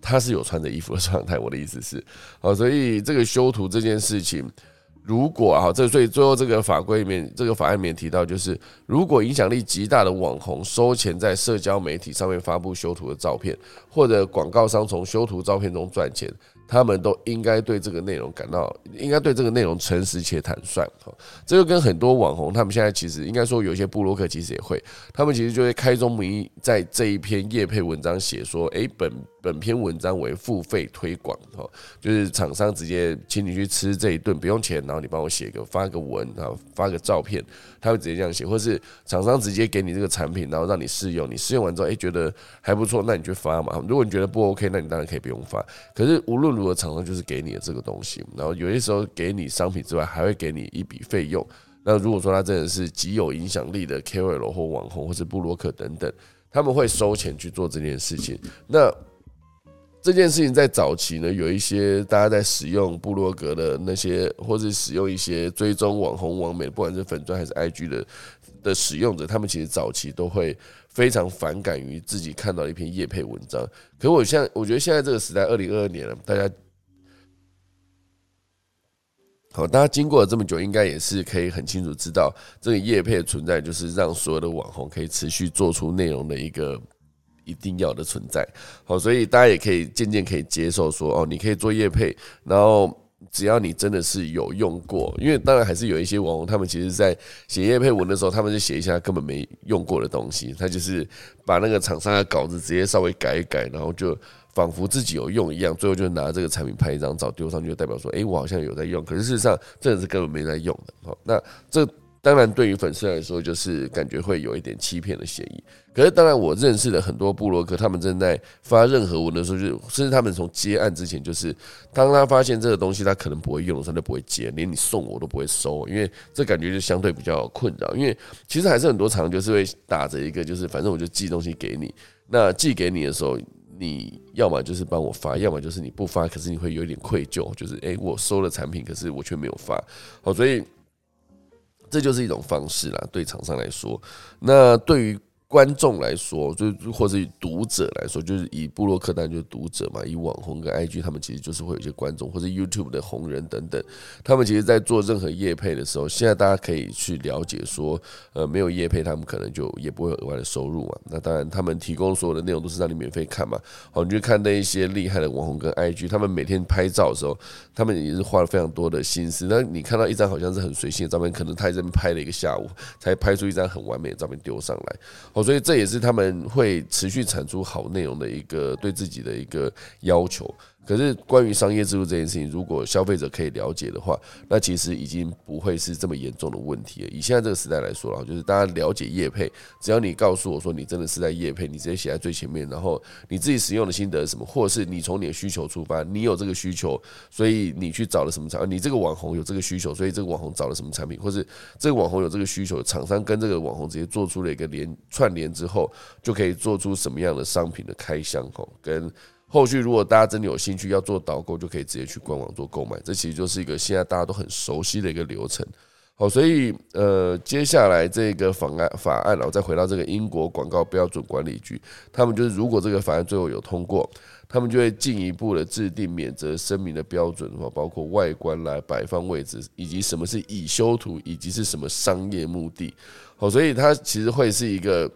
Speaker 1: 他是有穿着衣服的状态。我的意思是，好，所以这个修图这件事情，如果啊，这所以最后这个法规里面，这个法案里面提到，就是如果影响力极大的网红收钱在社交媒体上面发布修图的照片，或者广告商从修图照片中赚钱。他们都应该对这个内容感到，应该对这个内容诚实且坦率。哈，这就跟很多网红，他们现在其实应该说有些布洛克其实也会，他们其实就会开宗明义在这一篇叶配文章写说，诶，本本篇文章为付费推广，哈，就是厂商直接请你去吃这一顿不用钱，然后你帮我写个发个文，然后发个照片，他会直接这样写，或是厂商直接给你这个产品，然后让你试用，你试用完之后，诶，觉得还不错，那你就发嘛。如果你觉得不 OK，那你当然可以不用发。可是无论如何，厂商就是给你的这个东西，然后有些时候给你商品之外，还会给你一笔费用。那如果说他真的是极有影响力的 KOL 或网红或是布洛克等等，他们会收钱去做这件事情。那这件事情在早期呢，有一些大家在使用布洛格的那些，或者使用一些追踪网红网美，不管是粉钻还是 IG 的的使用者，他们其实早期都会非常反感于自己看到一篇叶配文章。可我现在我觉得现在这个时代，二零二二年了，大家。好，大家经过了这么久，应该也是可以很清楚知道，这个业配的存在就是让所有的网红可以持续做出内容的一个一定要的存在。好，所以大家也可以渐渐可以接受说，哦，你可以做业配，然后只要你真的是有用过，因为当然还是有一些网红，他们其实在写叶配文的时候，他们就写一下根本没用过的东西，他就是把那个厂商的稿子直接稍微改一改，然后就。仿佛自己有用一样，最后就拿这个产品拍一张照丢上去，代表说，哎，我好像有在用。可是事实上，真的是根本没在用的。好，那这当然对于粉丝来说，就是感觉会有一点欺骗的嫌疑。可是当然，我认识的很多部落客，他们正在发任何文的时候，就甚至他们从接案之前，就是当他发现这个东西他可能不会用，他就不会接，连你送我都不会收，因为这感觉就相对比较困扰。因为其实还是很多厂就是会打着一个，就是反正我就寄东西给你，那寄给你的时候。你要么就是帮我发，要么就是你不发，可是你会有点愧疚，就是诶，我收了产品，可是我却没有发，好，所以这就是一种方式啦，对厂商来说，那对于。观众来说，就或者读者来说，就是以布洛克单就是读者嘛，以网红跟 IG，他们其实就是会有一些观众，或者 YouTube 的红人等等，他们其实，在做任何业配的时候，现在大家可以去了解说，呃，没有业配，他们可能就也不会有额外的收入嘛。那当然，他们提供所有的内容都是让你免费看嘛。好，你就看那一些厉害的网红跟 IG，他们每天拍照的时候，他们也是花了非常多的心思。那你看到一张好像是很随性的照片，可能他在这边拍了一个下午，才拍出一张很完美的照片丢上来。哦，所以这也是他们会持续产出好内容的一个对自己的一个要求。可是关于商业制度这件事情，如果消费者可以了解的话，那其实已经不会是这么严重的问题了。以现在这个时代来说了，就是大家了解业配，只要你告诉我说你真的是在业配，你直接写在最前面，然后你自己使用的心得是什么，或者是你从你的需求出发，你有这个需求，所以你去找了什么产，你这个网红有这个需求，所以这个网红找了什么产品，或是这个网红有这个需求，厂商跟这个网红直接做出了一个连串联之后，就可以做出什么样的商品的开箱吼跟。后续如果大家真的有兴趣要做导购，就可以直接去官网做购买。这其实就是一个现在大家都很熟悉的一个流程。好，所以呃，接下来这个法案法案，然后再回到这个英国广告标准管理局，他们就是如果这个法案最后有通过，他们就会进一步的制定免责声明的标准的话，包括外观来摆放位置，以及什么是已修图，以及是什么商业目的。好，所以它其实会是一个。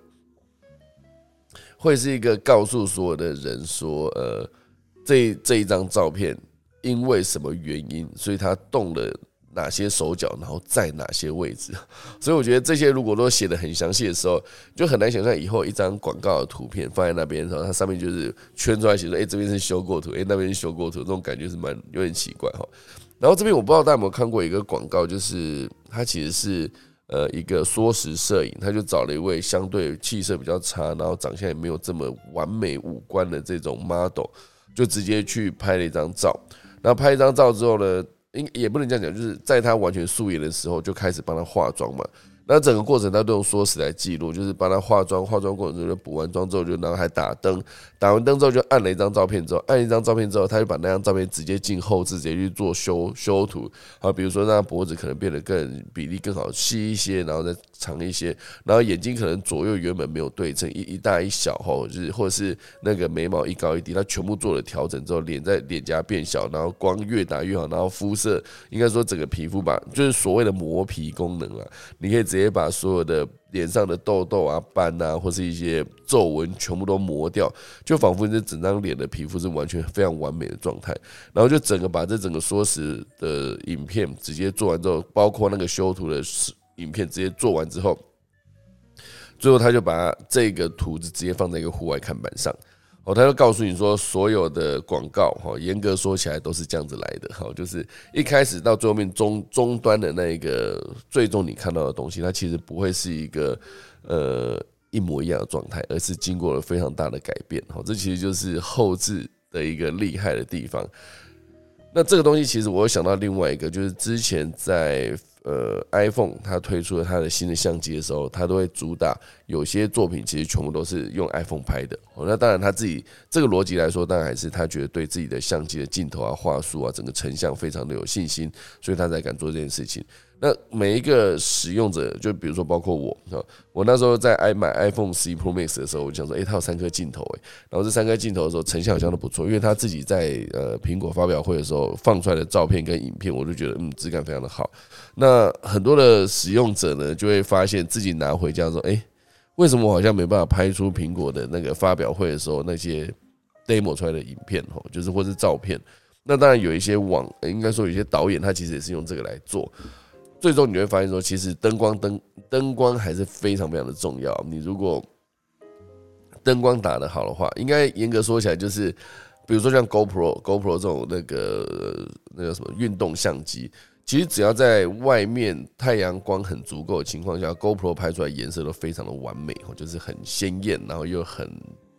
Speaker 1: 会是一个告诉所有的人说，呃，这这一张照片因为什么原因，所以他动了哪些手脚，然后在哪些位置。所以我觉得这些如果都写的很详细的时候，就很难想象以后一张广告的图片放在那边的时候，它上面就是圈出来写说，哎，这边是修过图，哎，那边是修过图，这种感觉是蛮有点奇怪哈。然后这边我不知道大家有没有看过一个广告，就是它其实是。呃，一个缩时摄影，他就找了一位相对气色比较差，然后长相也没有这么完美五官的这种 model，就直接去拍了一张照。然后拍一张照之后呢，应也不能这样讲，就是在他完全素颜的时候就开始帮他化妆嘛。那整个过程他都用缩时来记录，就是帮他化妆，化妆过程中就补完妆之后就然后还打灯，打完灯之后就按了一张照片之后，按一张照片之后，他就把那张照片直接进后置，直接去做修修图，好，比如说让脖子可能变得更比例更好，细一些，然后再长一些，然后眼睛可能左右原本没有对称，一一大一小吼，就是或者是那个眉毛一高一低，他全部做了调整之后，脸在脸颊变小，然后光越打越好，然后肤色应该说整个皮肤吧，就是所谓的磨皮功能啊，你可以直接把所有的脸上的痘痘啊、斑啊，或是一些皱纹全部都磨掉，就仿佛这整张脸的皮肤是完全非常完美的状态。然后就整个把这整个缩时的影片直接做完之后，包括那个修图的影片直接做完之后，最后他就把这个图子直接放在一个户外看板上。哦，他就告诉你说，所有的广告哈，严格说起来都是这样子来的哈，就是一开始到最后面终终端的那一个最终你看到的东西，它其实不会是一个呃一模一样的状态，而是经过了非常大的改变。哈，这其实就是后置的一个厉害的地方。那这个东西其实我想到另外一个，就是之前在呃，iPhone 它推出了它的新的相机的时候，它都会主打有些作品其实全部都是用 iPhone 拍的。哦，那当然他自己这个逻辑来说，当然还是他觉得对自己的相机的镜头啊、画素啊、整个成像非常的有信心，所以他才敢做这件事情。那每一个使用者，就比如说包括我，我那时候在 i 买 iPhone 十一 Pro Max 的时候，我就想说，诶，它有三颗镜头，诶，然后这三颗镜头的时候成像好像都不错，因为他自己在呃苹果发表会的时候放出来的照片跟影片，我就觉得嗯质感非常的好。那很多的使用者呢，就会发现自己拿回家说，诶，为什么我好像没办法拍出苹果的那个发表会的时候那些 demo 出来的影片，吼，就是或是照片。那当然有一些网，应该说有些导演他其实也是用这个来做。最终你会发现说，其实灯光灯灯光还是非常非常的重要。你如果灯光打得好的话，应该严格说起来就是，比如说像 GoPro GoPro 这种那个那个什么运动相机，其实只要在外面太阳光很足够的情况下，GoPro 拍出来颜色都非常的完美哦，就是很鲜艳，然后又很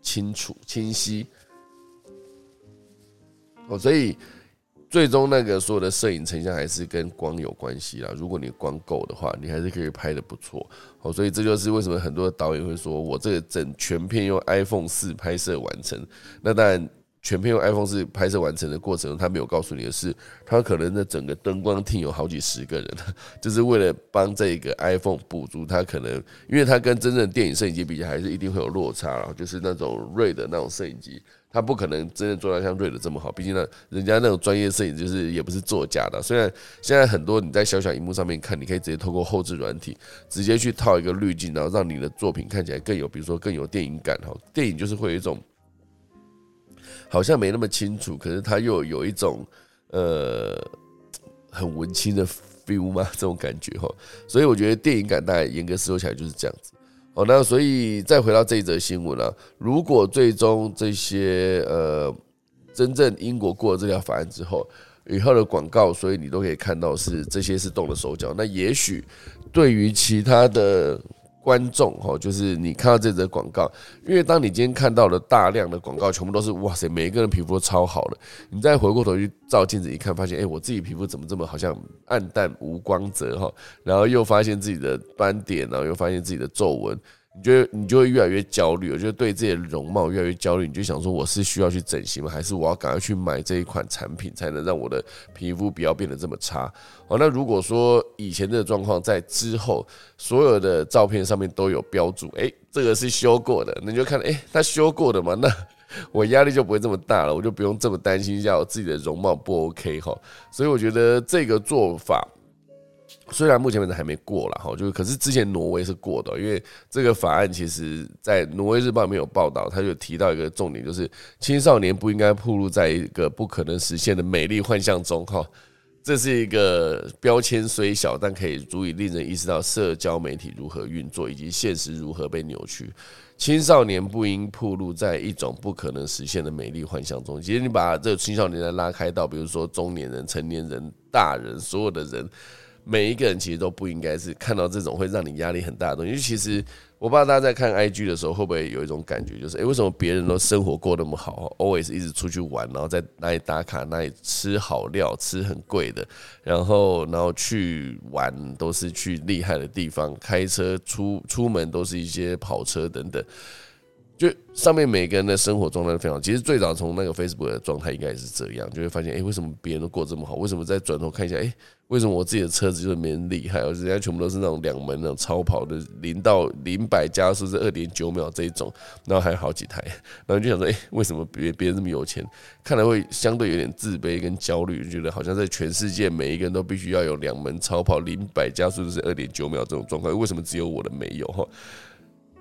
Speaker 1: 清楚清晰哦，所以。最终那个所有的摄影成像还是跟光有关系啦。如果你光够的话，你还是可以拍的不错。哦，所以这就是为什么很多导演会说我这个整全片用 iPhone 四拍摄完成。那当然，全片用 iPhone 四拍摄完成的过程，他没有告诉你的是，他可能的整个灯光厅有好几十个人，就是为了帮这个 iPhone 补足他可能，因为他跟真正的电影摄影机比较，还是一定会有落差然后。就是那种锐的那种摄影机。他不可能真的做到像锐的这么好，毕竟呢，人家那种专业摄影就是也不是作假的。虽然现在很多你在小小荧幕上面看，你可以直接透过后置软体直接去套一个滤镜，然后让你的作品看起来更有，比如说更有电影感哈。电影就是会有一种好像没那么清楚，可是他又有一种呃很文青的 feel 嘛，这种感觉哈。所以我觉得电影感大概严格说起来就是这样子。哦，那所以再回到这一则新闻啊，如果最终这些呃真正英国过了这条法案之后，以后的广告，所以你都可以看到是这些是动了手脚，那也许对于其他的。观众哈，就是你看到这则广告，因为当你今天看到了大量的广告，全部都是哇塞，每一个人皮肤都超好的，你再回过头去照镜子一看，发现哎，我自己皮肤怎么这么好像暗淡无光泽哈，然后又发现自己的斑点，然后又发现自己的皱纹。你觉得你就会越来越焦虑，我觉得对自己的容貌越来越焦虑，你就想说我是需要去整形吗？还是我要赶快去买这一款产品，才能让我的皮肤不要变得这么差？好，那如果说以前的状况在之后所有的照片上面都有标注，哎，这个是修过的，你就看，哎，他修过的嘛，那 我压力就不会这么大了，我就不用这么担心一下我自己的容貌不 OK 哈。所以我觉得这个做法。虽然目前为止还没过了哈，就是可是之前挪威是过的，因为这个法案其实在挪威日报里面有报道，他就提到一个重点，就是青少年不应该暴露在一个不可能实现的美丽幻象中哈。这是一个标签虽小，但可以足以令人意识到社交媒体如何运作以及现实如何被扭曲。青少年不应暴露在一种不可能实现的美丽幻象中。其实你把这个青少年来拉开到，比如说中年人、成年人、大人，所有的人。每一个人其实都不应该是看到这种会让你压力很大的东西。其实我不知道大家在看 IG 的时候会不会有一种感觉，就是诶，为什么别人都生活过那么好，always 一直出去玩，然后在哪里打卡，哪里吃好料，吃很贵的，然后然后去玩都是去厉害的地方，开车出出门都是一些跑车等等。就上面每个人的生活状态都非常，其实最早从那个 Facebook 的状态应该也是这样，就会发现，哎，为什么别人都过这么好？为什么再转头看一下，哎，为什么我自己的车子就是没人厉害？而人家全部都是那种两门那种超跑的，零到零百加速是二点九秒这一种，然后还有好几台，然后就想说，哎，为什么别别人这么有钱？看来会相对有点自卑跟焦虑，就觉得好像在全世界每一个人都必须要有两门超跑，零百加速是二点九秒这种状况，为什么只有我的没有？哈。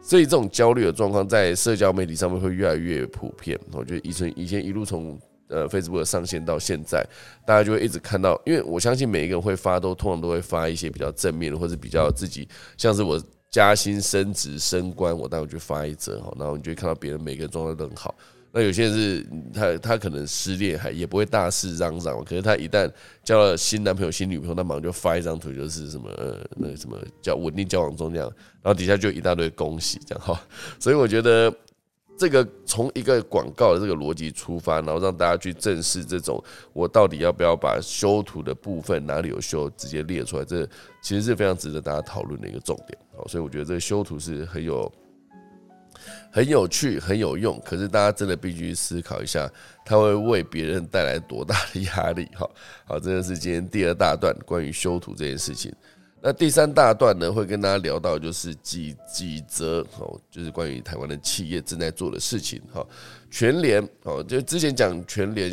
Speaker 1: 所以这种焦虑的状况在社交媒体上面会越来越普遍。我觉得以前以前一路从呃 Facebook 上线到现在，大家就会一直看到，因为我相信每一个人会发都通常都会发一些比较正面的，或者比较自己像是我加薪升职升官，我待会就发一则哈，然后你就会看到别人每个人状态都很好。那有些人是他他可能失恋还也不会大肆嚷嚷，可是他一旦交了新男朋友新女朋友，他马上就发一张图，就是什么呃那个什么叫稳定交往中这样，然后底下就一大堆恭喜这样哈，所以我觉得这个从一个广告的这个逻辑出发，然后让大家去正视这种我到底要不要把修图的部分哪里有修直接列出来，这其实是非常值得大家讨论的一个重点。好，所以我觉得这个修图是很有。很有趣，很有用，可是大家真的必须思考一下，它会为别人带来多大的压力？哈，好，这个是今天第二大段关于修图这件事情。那第三大段呢，会跟大家聊到就是几几则哦，就是关于台湾的企业正在做的事情。哈，全联哦，就之前讲全联，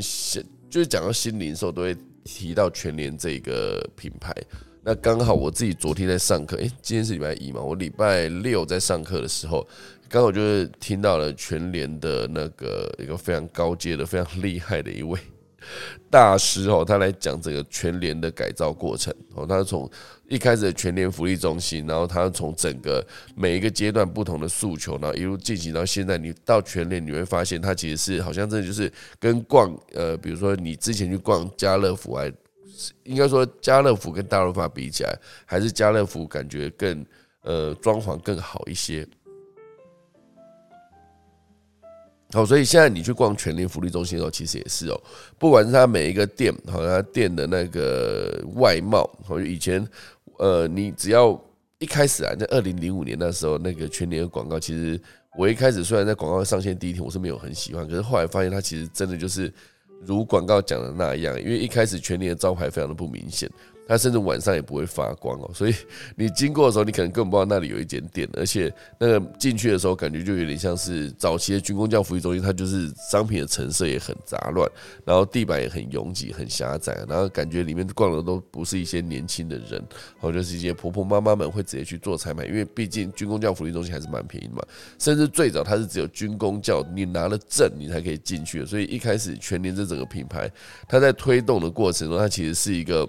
Speaker 1: 就是讲到新零售都会提到全联这个品牌。那刚好我自己昨天在上课，诶，今天是礼拜一嘛，我礼拜六在上课的时候。刚好就是听到了全联的那个一个非常高阶的、非常厉害的一位 大师哦，他来讲这个全联的改造过程哦。他从一开始的全联福利中心，然后他从整个每一个阶段不同的诉求，然后一路进行到现在，你到全联你会发现，它其实是好像真的就是跟逛呃，比如说你之前去逛家乐福，还应该说家乐福跟大润发比起来，还是家乐福感觉更呃装潢更好一些。好，所以现在你去逛全联福利中心的时候，其实也是哦，不管是它每一个店，好，它店的那个外貌，好，以前，呃，你只要一开始啊，在二零零五年那时候，那个全年的广告，其实我一开始虽然在广告上线第一天，我是没有很喜欢，可是后来发现它其实真的就是如广告讲的那样，因为一开始全年的招牌非常的不明显。它甚至晚上也不会发光哦，所以 你经过的时候，你可能根本不知道那里有一间店，而且那个进去的时候，感觉就有点像是早期的军工教福利中心，它就是商品的成色也很杂乱，然后地板也很拥挤、很狭窄，然后感觉里面逛的都不是一些年轻的人，或者是一些婆婆妈妈们会直接去做采买，因为毕竟军工教福利中心还是蛮便宜嘛，甚至最早它是只有军工教你拿了证你才可以进去的，所以一开始全年这整个品牌，它在推动的过程中，它其实是一个。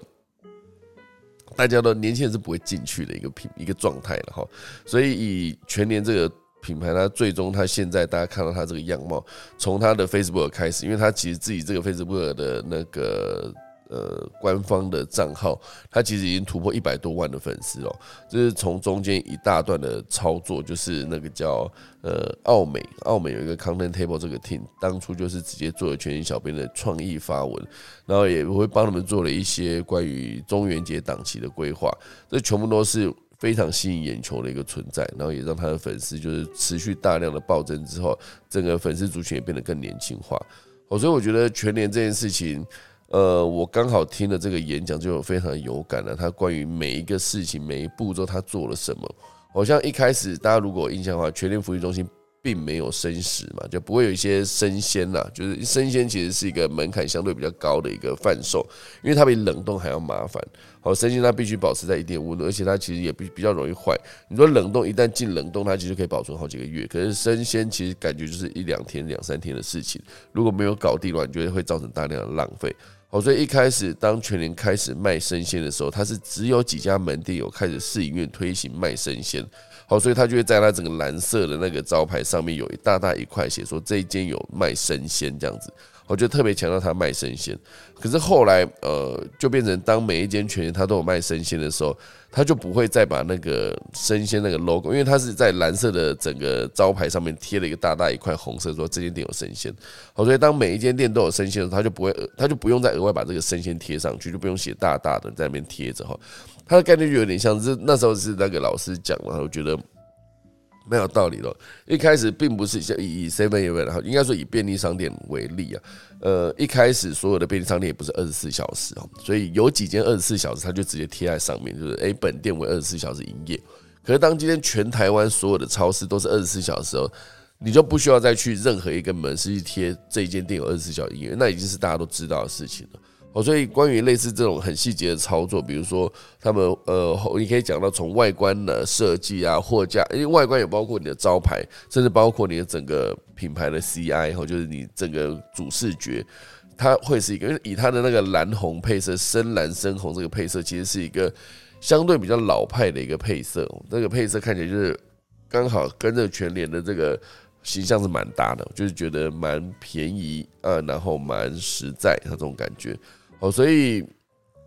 Speaker 1: 大家都年轻人是不会进去的一个品一个状态了哈，所以以全年这个品牌，它最终它现在大家看到它这个样貌，从它的 Facebook 开始，因为它其实自己这个 Facebook 的那个。呃，官方的账号，他其实已经突破一百多万的粉丝哦。就是从中间一大段的操作，就是那个叫呃奥美，奥美有一个 Content Table 这个 team，当初就是直接做了全新小编的创意发文，然后也会帮他们做了一些关于中元节档期的规划，这全部都是非常吸引眼球的一个存在，然后也让他的粉丝就是持续大量的暴增之后，整个粉丝族群也变得更年轻化。哦，所以我觉得全年这件事情。呃，我刚好听了这个演讲，就非常有感了。他关于每一个事情、每一步骤，他做了什么？好像一开始大家如果印象的话，全联福利中心并没有生食嘛，就不会有一些生鲜啦。就是生鲜其实是一个门槛相对比较高的一个贩售，因为它比冷冻还要麻烦。好，生鲜它必须保持在一定温度，而且它其实也比比较容易坏。你说冷冻一旦进冷冻，它其实可以保存好几个月。可是生鲜其实感觉就是一两天、两三天的事情，如果没有搞定的话，你觉得会造成大量的浪费。好，所以一开始当全年开始卖生鲜的时候，它是只有几家门店有开始试营运推行卖生鲜。好，所以他就会在他整个蓝色的那个招牌上面有一大大一块写说这一间有卖生鲜这样子。我就特别强调他卖生鲜，可是后来呃，就变成当每一间全联他都有卖生鲜的时候，他就不会再把那个生鲜那个 logo，因为他是在蓝色的整个招牌上面贴了一个大大一块红色，说这间店有生鲜。好，所以当每一间店都有生鲜的时候，他就不会，他就不用再额外把这个生鲜贴上去，就不用写大大的在那边贴着哈。他的概念就有点像是那时候是那个老师讲了，我觉得。没有道理了。一开始并不是像以 Seven Eleven 应该说以便利商店为例啊。呃，一开始所有的便利商店也不是二十四小时哦，所以有几间二十四小时，它就直接贴在上面，就是诶，本店为二十四小时营业。可是当今天全台湾所有的超市都是二十四小时哦，你就不需要再去任何一个门市去贴这一间店有二十四小时营业，那已经是大家都知道的事情了。哦，所以关于类似这种很细节的操作，比如说他们呃，你可以讲到从外观的设计啊，货架，因为外观也包括你的招牌，甚至包括你的整个品牌的 CI，后就是你整个主视觉，它会是一个，因为以它的那个蓝红配色，深蓝深红这个配色，其实是一个相对比较老派的一个配色，这个配色看起来就是刚好跟着全联的这个形象是蛮搭的，就是觉得蛮便宜啊，然后蛮实在，这种感觉。哦，所以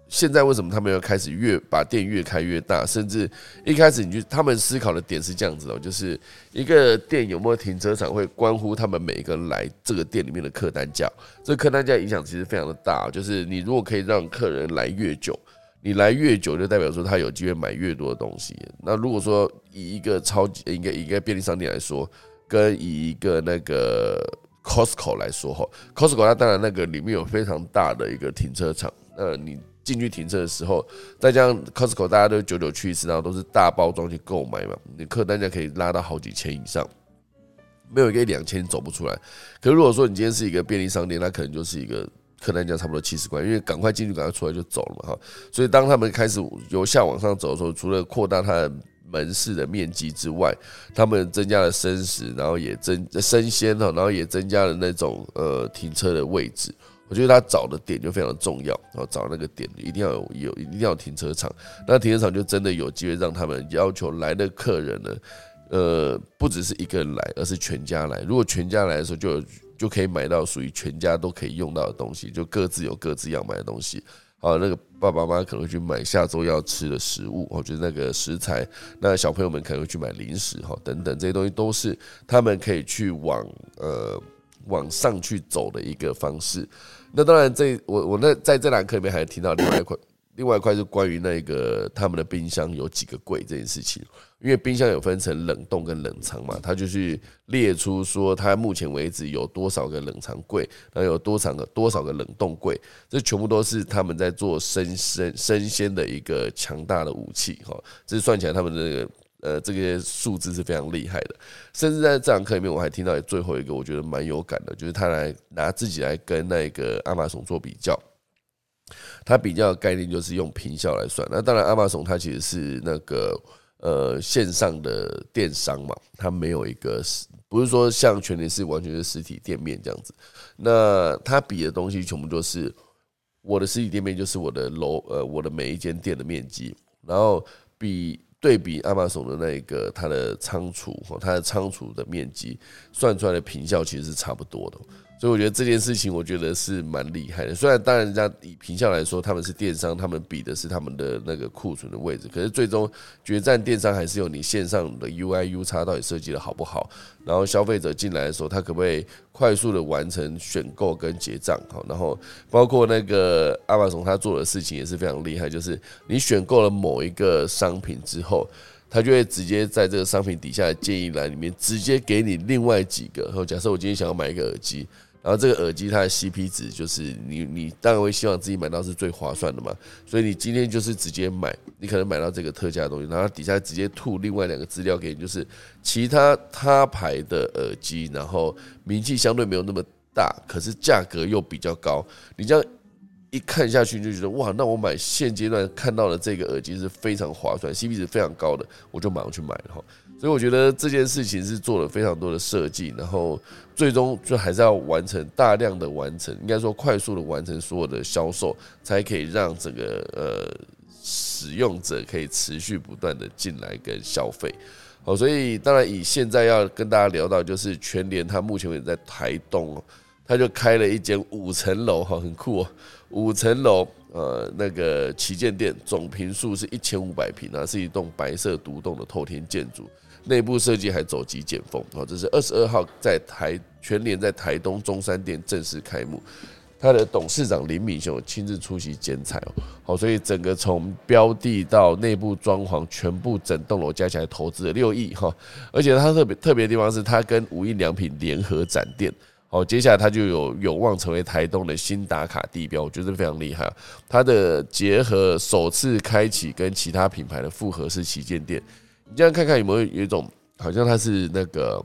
Speaker 1: 现在为什么他们要开始越把店越开越大？甚至一开始你就他们思考的点是这样子的，就是一个店有没有停车场，会关乎他们每一个人来这个店里面的客单价。这客单价影响其实非常的大，就是你如果可以让客人来越久，你来越久就代表说他有机会买越多的东西。那如果说以一个超级一个一个便利商店来说，跟以一个那个 Costco 来说哈，Costco 它当然那个里面有非常大的一个停车场，那你进去停车的时候，再加上 Costco 大家都久久去一次，然后都是大包装去购买嘛，你客单价可以拉到好几千以上，没有一个两千走不出来。可是如果说你今天是一个便利商店，那可能就是一个客单价差不多七十块，因为赶快进去赶快出来就走了嘛哈。所以当他们开始由下往上走的时候，除了扩大它的门市的面积之外，他们增加了生食，然后也增生鲜哈，然后也增加了那种呃停车的位置。我觉得他找的点就非常重要，然后找那个点一定要有有一定要停车场，那停车场就真的有机会让他们要求来的客人呢，呃，不只是一个人来，而是全家来。如果全家来的时候，就就可以买到属于全家都可以用到的东西，就各自有各自要买的东西。啊，那个爸爸妈妈可能会去买下周要吃的食物，我觉得那个食材，那小朋友们可能会去买零食，哈，等等这些东西都是他们可以去往呃往上去走的一个方式。那当然，这我我那在这两课里面还听到另外一块。另外一块是关于那个他们的冰箱有几个柜这件事情，因为冰箱有分成冷冻跟冷藏嘛，他就去列出说他目前为止有多少个冷藏柜，然后有多少个多少个冷冻柜，这全部都是他们在做生生生鲜的一个强大的武器哈。这算起来他们的呃这些数字是非常厉害的，甚至在这堂课里面我还听到最后一个我觉得蛮有感的，就是他来拿自己来跟那个亚马逊做比较。它比较的概念就是用平效来算，那当然，亚马逊它其实是那个呃线上的电商嘛，它没有一个不是说像全联是完全是实体店面这样子。那它比的东西全部都是我的实体店面，就是我的楼呃我的每一间店的面积，然后比对比亚马逊的那个它的仓储它的仓储的面积算出来的平效其实是差不多的。所以我觉得这件事情，我觉得是蛮厉害的。虽然当然，人家以平效来说，他们是电商，他们比的是他们的那个库存的位置。可是最终决战电商还是有你线上的 UI、U 叉到底设计的好不好，然后消费者进来的时候，他可不可以快速的完成选购跟结账？好，然后包括那个阿马松他做的事情也是非常厉害，就是你选购了某一个商品之后。他就会直接在这个商品底下的建议栏里面，直接给你另外几个。然后假设我今天想要买一个耳机，然后这个耳机它的 CP 值就是你你当然会希望自己买到是最划算的嘛，所以你今天就是直接买，你可能买到这个特价的东西，然后底下直接吐另外两个资料给你，就是其他他牌的耳机，然后名气相对没有那么大，可是价格又比较高，你这样。一看下去就觉得哇，那我买现阶段看到的这个耳机是非常划算，CP 值非常高的，我就马上去买了哈。所以我觉得这件事情是做了非常多的设计，然后最终就还是要完成大量的完成，应该说快速的完成所有的销售，才可以让整个呃使用者可以持续不断的进来跟消费。好，所以当然以现在要跟大家聊到就是全联，它目前为止在台东哦。他就开了一间五层楼，哈，很酷哦。五层楼，呃，那个旗舰店总平数是一千五百平啊，是一栋白色独栋的透天建筑，内部设计还走极简风。哦，这是二十二号在台全联在台东中山店正式开幕，他的董事长林敏雄亲自出席剪彩哦。好，所以整个从标的到内部装潢，全部整栋楼加起来投资了六亿哈。而且它特别特别的地方是，它跟无印良品联合展店。哦，接下来他就有有望成为台东的新打卡地标，我觉得非常厉害。它的结合首次开启跟其他品牌的复合式旗舰店，你这样看看有没有有一种好像它是那个。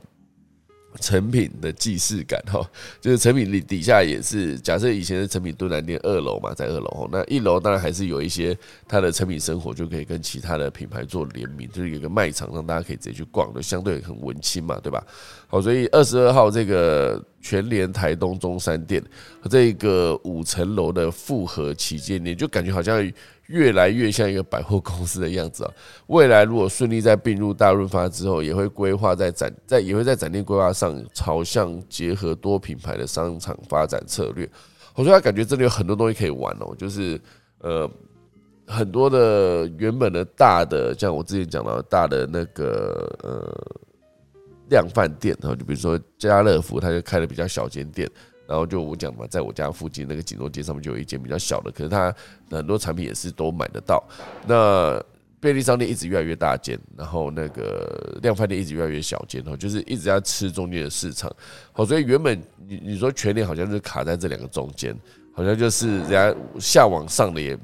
Speaker 1: 成品的既视感哈，就是成品底底下也是假设以前的成品敦南店二楼嘛，在二楼那一楼当然还是有一些它的成品生活就可以跟其他的品牌做联名，就是有个卖场让大家可以直接去逛，就相对很文青嘛，对吧？好，所以二十二号这个全联台东中山店这个五层楼的复合旗舰店，就感觉好像。越来越像一个百货公司的样子啊！未来如果顺利在并入大润发之后，也会规划在展在也会在展店规划上朝向结合多品牌的商场发展策略。我说他感觉这里有很多东西可以玩哦，就是呃，很多的原本的大的，像我之前讲到大的那个呃量饭店，然后就比如说家乐福，它就开了比较小间店，然后就我讲嘛，在我家附近那个锦州街上面就有一间比较小的，可是它很多产品也是都买得到。那便利商店一直越来越大间，然后那个量贩店一直越来越小间，哦，就是一直在吃中间的市场。好，所以原本你你说全年好像是卡在这两个中间，好像就是人家下往上的也，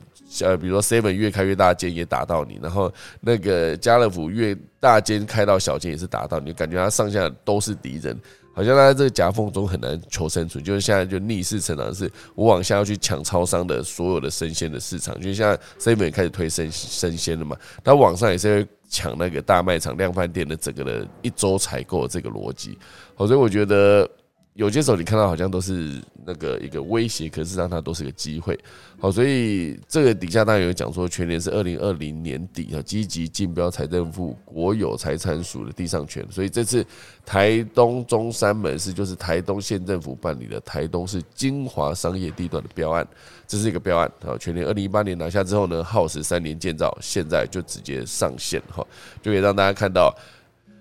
Speaker 1: 呃，比如说 seven 越开越大间也打到你，然后那个家乐福越大间开到小间也是打到你，感觉它上下都是敌人。好像他在这个夹缝中很难求生存，就是现在就逆势成长，是我往下要去抢超商的所有的生鲜的市场，就像 seven 开始推生生鲜了嘛，它网上也是会抢那个大卖场、量贩店的整个的一周采购这个逻辑，好，所以我觉得。有些时候你看到好像都是那个一个威胁，可是让它都是个机会。好，所以这个底下当然有讲说，全年是二零二零年底啊，积极竞标财政部国有财产署的地上权。所以这次台东中山门市就是台东县政府办理的台东市精华商业地段的标案，这是一个标案啊。全年二零一八年拿下之后呢，耗时三年建造，现在就直接上线哈，就可以让大家看到。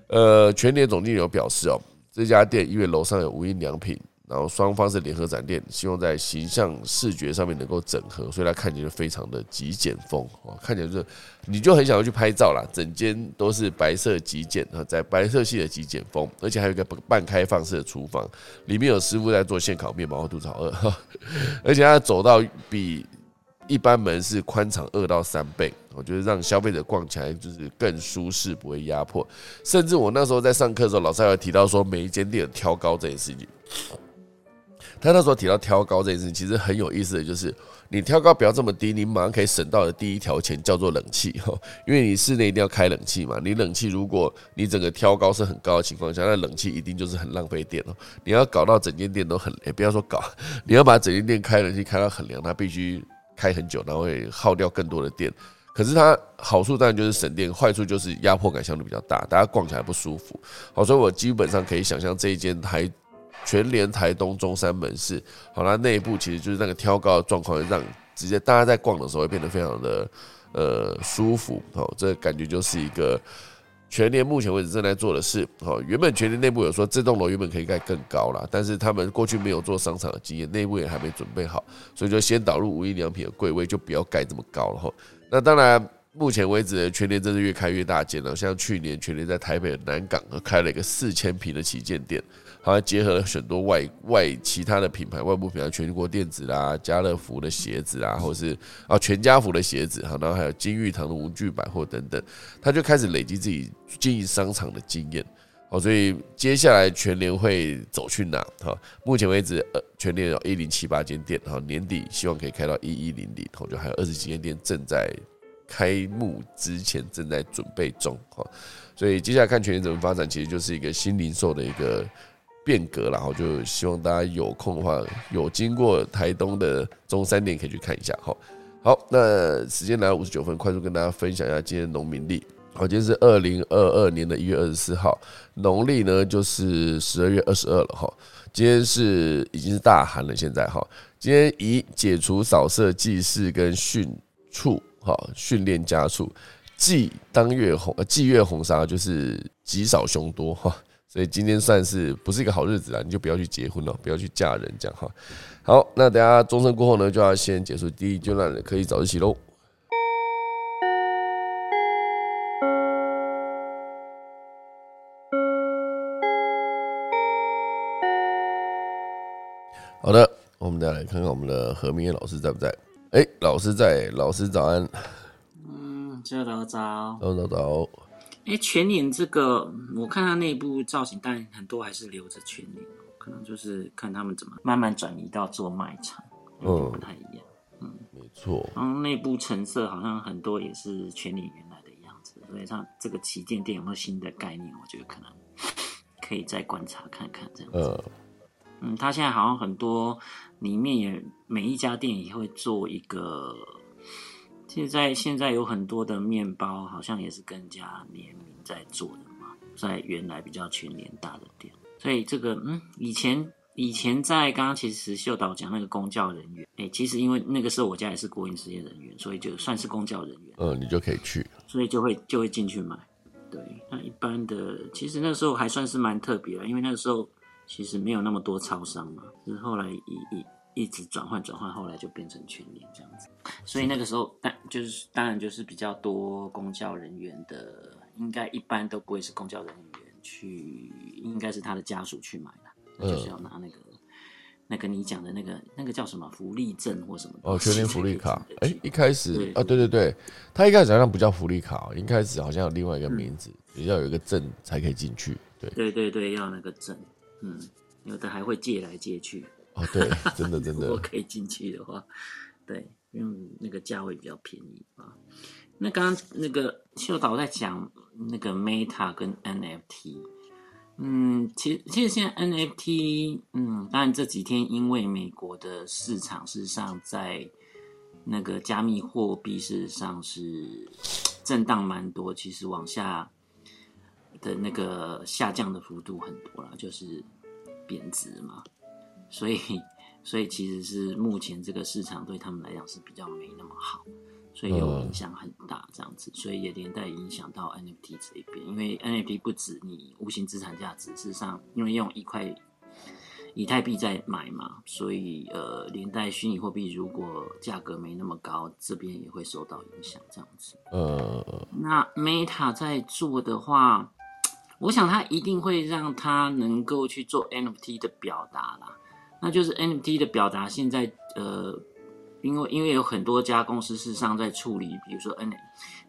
Speaker 1: 呃，全年总经理有表示哦。这家店因为楼上有无印良品，然后双方是联合展店，希望在形象视觉上面能够整合，所以它看起来非常的极简风哦，看起来就是你就很想要去拍照啦。整间都是白色极简啊，在白色系的极简风，而且还有一个半开放式的厨房，里面有师傅在做现烤面包和肚炒二，而且它走到比。一般门市宽敞二到三倍，我觉得让消费者逛起来就是更舒适，不会压迫。甚至我那时候在上课的时候，老师还有提到说，每一间店挑高这件事情。他那时候提到挑高这件事情，其实很有意思的就是，你挑高不要这么低，你马上可以省到的第一条钱叫做冷气哈，因为你室内一定要开冷气嘛。你冷气如果你整个挑高是很高的情况下，那冷气一定就是很浪费电哦。你要搞到整间店都很，也不要说搞，你要把整间店开冷气开到很凉，它必须。开很久，然后会耗掉更多的电。可是它好处当然就是省电，坏处就是压迫感相对比较大，大家逛起来不舒服。好，所以我基本上可以想象这一间台全联台东中山门市，好，啦内部其实就是那个挑高的状况，让直接大家在逛的时候会变得非常的呃舒服。好，这感觉就是一个。全年目前为止正在做的事，哦，原本全年内部有说这栋楼原本可以盖更高了，但是他们过去没有做商场的经验，内部也还没准备好，所以就先导入无印良品的柜位，就不要盖这么高了哈。那当然，目前为止全年真是越开越大件了，像去年全年在台北南港开了一个四千平的旗舰店。好像结合了很多外外其他的品牌，外部品牌全国电子啦、家乐福的鞋子啊，或者是啊全家福的鞋子，哈，然后还有金玉堂的文具百货等等，他就开始累积自己经营商场的经验。好，所以接下来全年会走去哪？哈，目前为止，呃，全年有一零七八间店，哈，年底希望可以开到一一零零，后就还有二十几间店正在开幕之前正在准备中，哈，所以接下来看全年怎么发展，其实就是一个新零售的一个。变革，然后就希望大家有空的话，有经过台东的中山店可以去看一下。好，好，那时间来到五十九分，快速跟大家分享一下今天农民历。好，今天是二零二二年的一月二十四号，农历呢就是十二月二十二了。哈，今天是已经是大寒了，现在哈，今天以解除扫射祭祀跟训畜，哈，训练家畜，祭当月红，呃，祭月红砂就是极少凶多，哈。所以今天算是不是一个好日子啊？你就不要去结婚了，不要去嫁人，这样哈。好，那等下钟声过后呢，就要先结束第一阶段了，可以早日起喽。好的，我们再来看看我们的何明老师在不在？哎，老师在，老师早安。
Speaker 2: 嗯，早早早，
Speaker 1: 早早早。
Speaker 2: 哎，全脸这个，我看它内部造型，但很多还是留着全脸，可能就是看他们怎么慢慢转移到做卖场，嗯，不太一样，
Speaker 1: 嗯，没错。
Speaker 2: 然后内部成色好像很多也是全脸原来的样子，所以像这个旗舰店有没有新的概念，我觉得可能 可以再观察看看这样子。嗯，它现在好像很多里面也每一家店也会做一个。现在现在有很多的面包，好像也是跟家联名在做的嘛，在原来比较全年大的店，所以这个嗯，以前以前在刚刚其实秀导讲那个公教人员，哎，其实因为那个时候我家也是国营事业人员，所以就算是公教人员，
Speaker 1: 嗯，你就可以去，
Speaker 2: 所以就会就会进去买。对，那一般的其实那时候还算是蛮特别的，因为那个时候其实没有那么多超商嘛，是后来一一一直转换转换，后来就变成全年这样子。所以那个时候，但就是当然就是比较多公教人员的，应该一般都不会是公教人员去，应该是他的家属去买的。就是要拿那个，那个你讲的那个，那个叫什么福利证或什么？
Speaker 1: 哦，全年福利卡。哎，一开始啊，对对对，他一开始好像不叫福利卡，一开始好像有另外一个名字，也要有一个证才可以进去。对
Speaker 2: 对对对，要那个证。嗯，有的还会借来借去。
Speaker 1: 哦，对，真的真的。
Speaker 2: 如果可以进去的话，对，因为那个价位比较便宜啊。那刚刚那个秀导在讲那个 Meta 跟 NFT。嗯，其实其实现在 NFT，嗯，当然这几天因为美国的市场事实上在那个加密货币事实上是震荡蛮多，其实往下的那个下降的幅度很多了，就是贬值嘛，所以所以其实是目前这个市场对他们来讲是比较没那么好。所以有影响很大，这样子，所以也连带影响到 NFT 这一边。因为 NFT 不止你无形资产价值，事实上，因为用一块以太币在买嘛，所以呃，连带虚拟货币如果价格没那么高，这边也会受到影响，这样子。呃，那 Meta 在做的话，我想它一定会让它能够去做 NFT 的表达啦。那就是 NFT 的表达，现在呃。因为因为有很多家公司事实上在处理，比如说 N，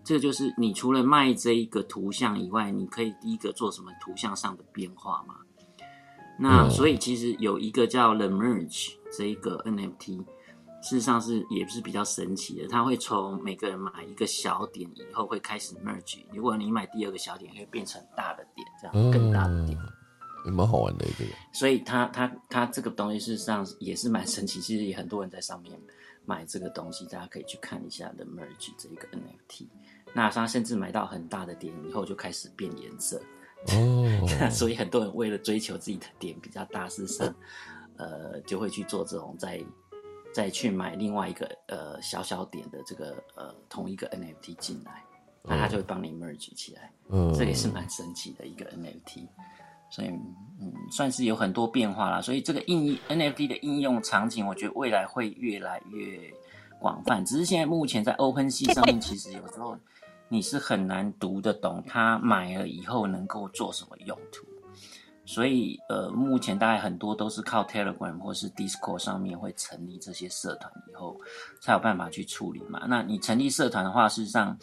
Speaker 2: 这个就是你除了卖这一个图像以外，你可以第一个做什么图像上的变化嘛？那所以其实有一个叫 The Merge 这一个 NFT，事实上是也是比较神奇的，它会从每个人买一个小点以后会开始 Merge，如果你买第二个小点，会变成大的点，这样更大的点，
Speaker 1: 也蛮好玩的一个。
Speaker 2: 所以它它它这个东西事实上也是蛮神奇，其实也很多人在上面。买这个东西，大家可以去看一下的 Merge 这一个 NFT。那他甚至买到很大的点以后，就开始变颜色。哦，所以很多人为了追求自己的点比较大，事实上，呃，就会去做这种再再去买另外一个呃小小点的这个呃同一个 NFT 进来，那它就会帮你 Merge 起来。嗯，这也是蛮神奇的一个 NFT。所以，嗯，算是有很多变化啦。所以这个应 NFT 的应用场景，我觉得未来会越来越广泛。只是现在目前在 OpenSea 上面，其实有时候你是很难读得懂，他买了以后能够做什么用途。所以，呃，目前大概很多都是靠 Telegram 或是 Discord 上面会成立这些社团以后，才有办法去处理嘛。那你成立社团的话，事实上，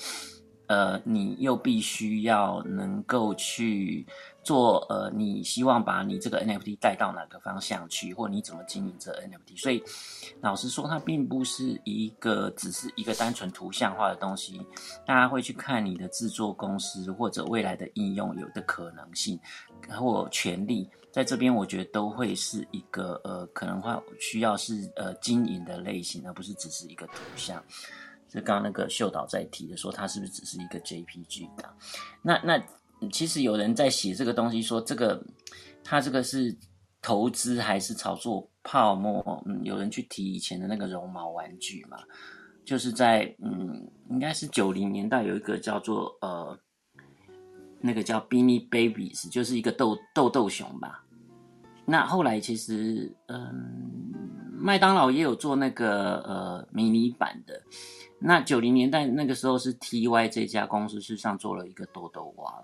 Speaker 2: 呃，你又必须要能够去。做呃，你希望把你这个 NFT 带到哪个方向去，或你怎么经营这 NFT？所以老实说，它并不是一个只是一个单纯图像化的东西。大家会去看你的制作公司或者未来的应用有的可能性或权利，在这边我觉得都会是一个呃，可能话需要是呃经营的类型，而不是只是一个图像。就刚刚那个秀导在提的说，它是不是只是一个 JPG 的？那那。其实有人在写这个东西，说这个他这个是投资还是炒作泡沫？嗯，有人去提以前的那个绒毛玩具嘛，就是在嗯，应该是九零年代有一个叫做呃，那个叫 Beanie Babies，就是一个豆豆豆熊吧。那后来其实嗯，麦当劳也有做那个呃迷你版的。那九零年代那个时候是 T Y 这家公司，事实上做了一个豆豆蛙。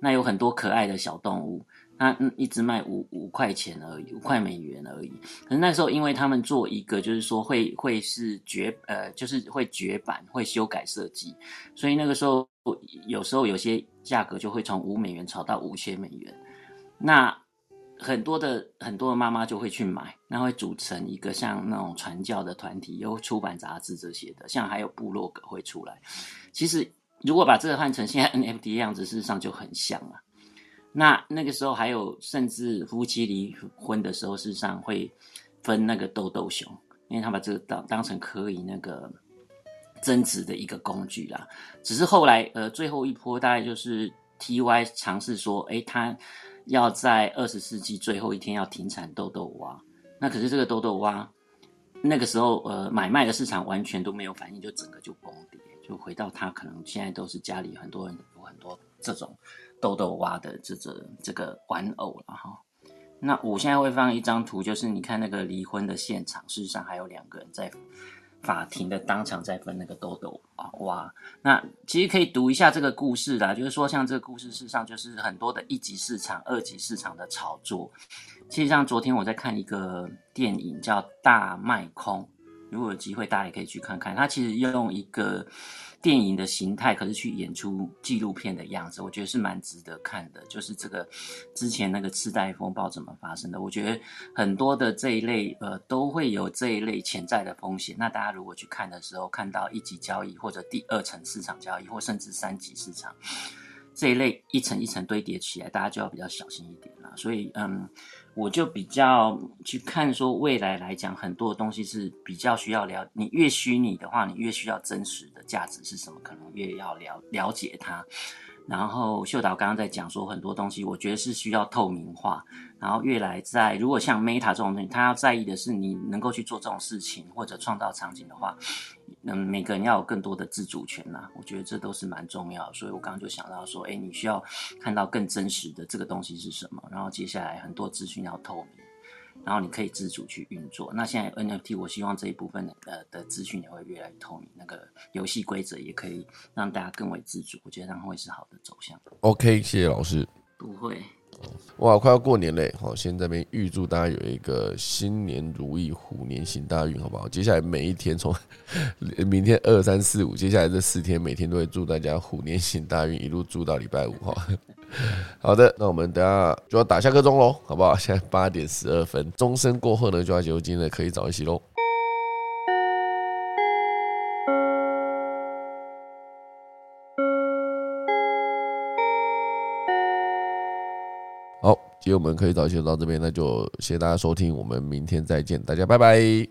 Speaker 2: 那有很多可爱的小动物，那一直卖五五块钱而已，五块美元而已。可是那时候，因为他们做一个，就是说会会是绝呃，就是会绝版，会修改设计，所以那个时候有时候有些价格就会从五美元炒到五千美元。那很多的很多的妈妈就会去买，那会组成一个像那种传教的团体，有出版杂志这些的，像还有部落格会出来。其实如果把这个换成现在 NFT 的样子，事实上就很像了。那那个时候还有，甚至夫妻离婚的时候，事实上会分那个豆豆熊，因为他把这个当当成可以那个增值的一个工具啦。只是后来呃最后一波大概就是 TY 尝试说，哎，他要在二十世纪最后一天要停产豆豆蛙。那可是这个豆豆蛙，那个时候呃买卖的市场完全都没有反应，就整个就崩跌，就回到他可能现在都是家里很多人有很多这种豆豆蛙的这这这个玩偶了哈。那我现在会放一张图，就是你看那个离婚的现场，事实上还有两个人在法庭的当场在分那个豆豆啊哇。那其实可以读一下这个故事啦，就是说像这个故事，事实上就是很多的一级市场、二级市场的炒作。其实像昨天我在看一个电影叫《大卖空》，如果有机会大家也可以去看看。它其实用一个。电影的形态，可是去演出纪录片的样子，我觉得是蛮值得看的。就是这个之前那个次贷风暴怎么发生的？我觉得很多的这一类呃都会有这一类潜在的风险。那大家如果去看的时候，看到一级交易或者第二层市场交易，或甚至三级市场这一类一层一层堆叠起来，大家就要比较小心一点了。所以嗯。我就比较去看说，未来来讲，很多东西是比较需要了。你越虚拟的话，你越需要真实的价值是什么，可能越要了了解它。然后秀导刚刚在讲说，很多东西我觉得是需要透明化。然后越来在，如果像 Meta 这种东西，他要在意的是你能够去做这种事情或者创造场景的话。嗯，每个人要有更多的自主权呐，我觉得这都是蛮重要。所以我刚刚就想到说，哎，你需要看到更真实的这个东西是什么，然后接下来很多资讯要透明，然后你可以自主去运作。那现在 NFT，我希望这一部分的呃的资讯也会越来越透明，那个游戏规则也可以让大家更为自主，我觉得这样会是好的走向。
Speaker 1: OK，谢谢老师。
Speaker 2: 不会。
Speaker 1: 哇，快要过年嘞！好，先这边预祝大家有一个新年如意，虎年行大运，好不好？接下来每一天，从明天二三四五，接下来这四天，每天都会祝大家虎年行大运，一路祝到礼拜五哈。好的，那我们等下就要打下课钟喽，好不好？现在八点十二分，钟声过后呢，就要结束今天的可以早一些喽。今天我们可以早些到这边，那就谢谢大家收听，我们明天再见，大家拜拜。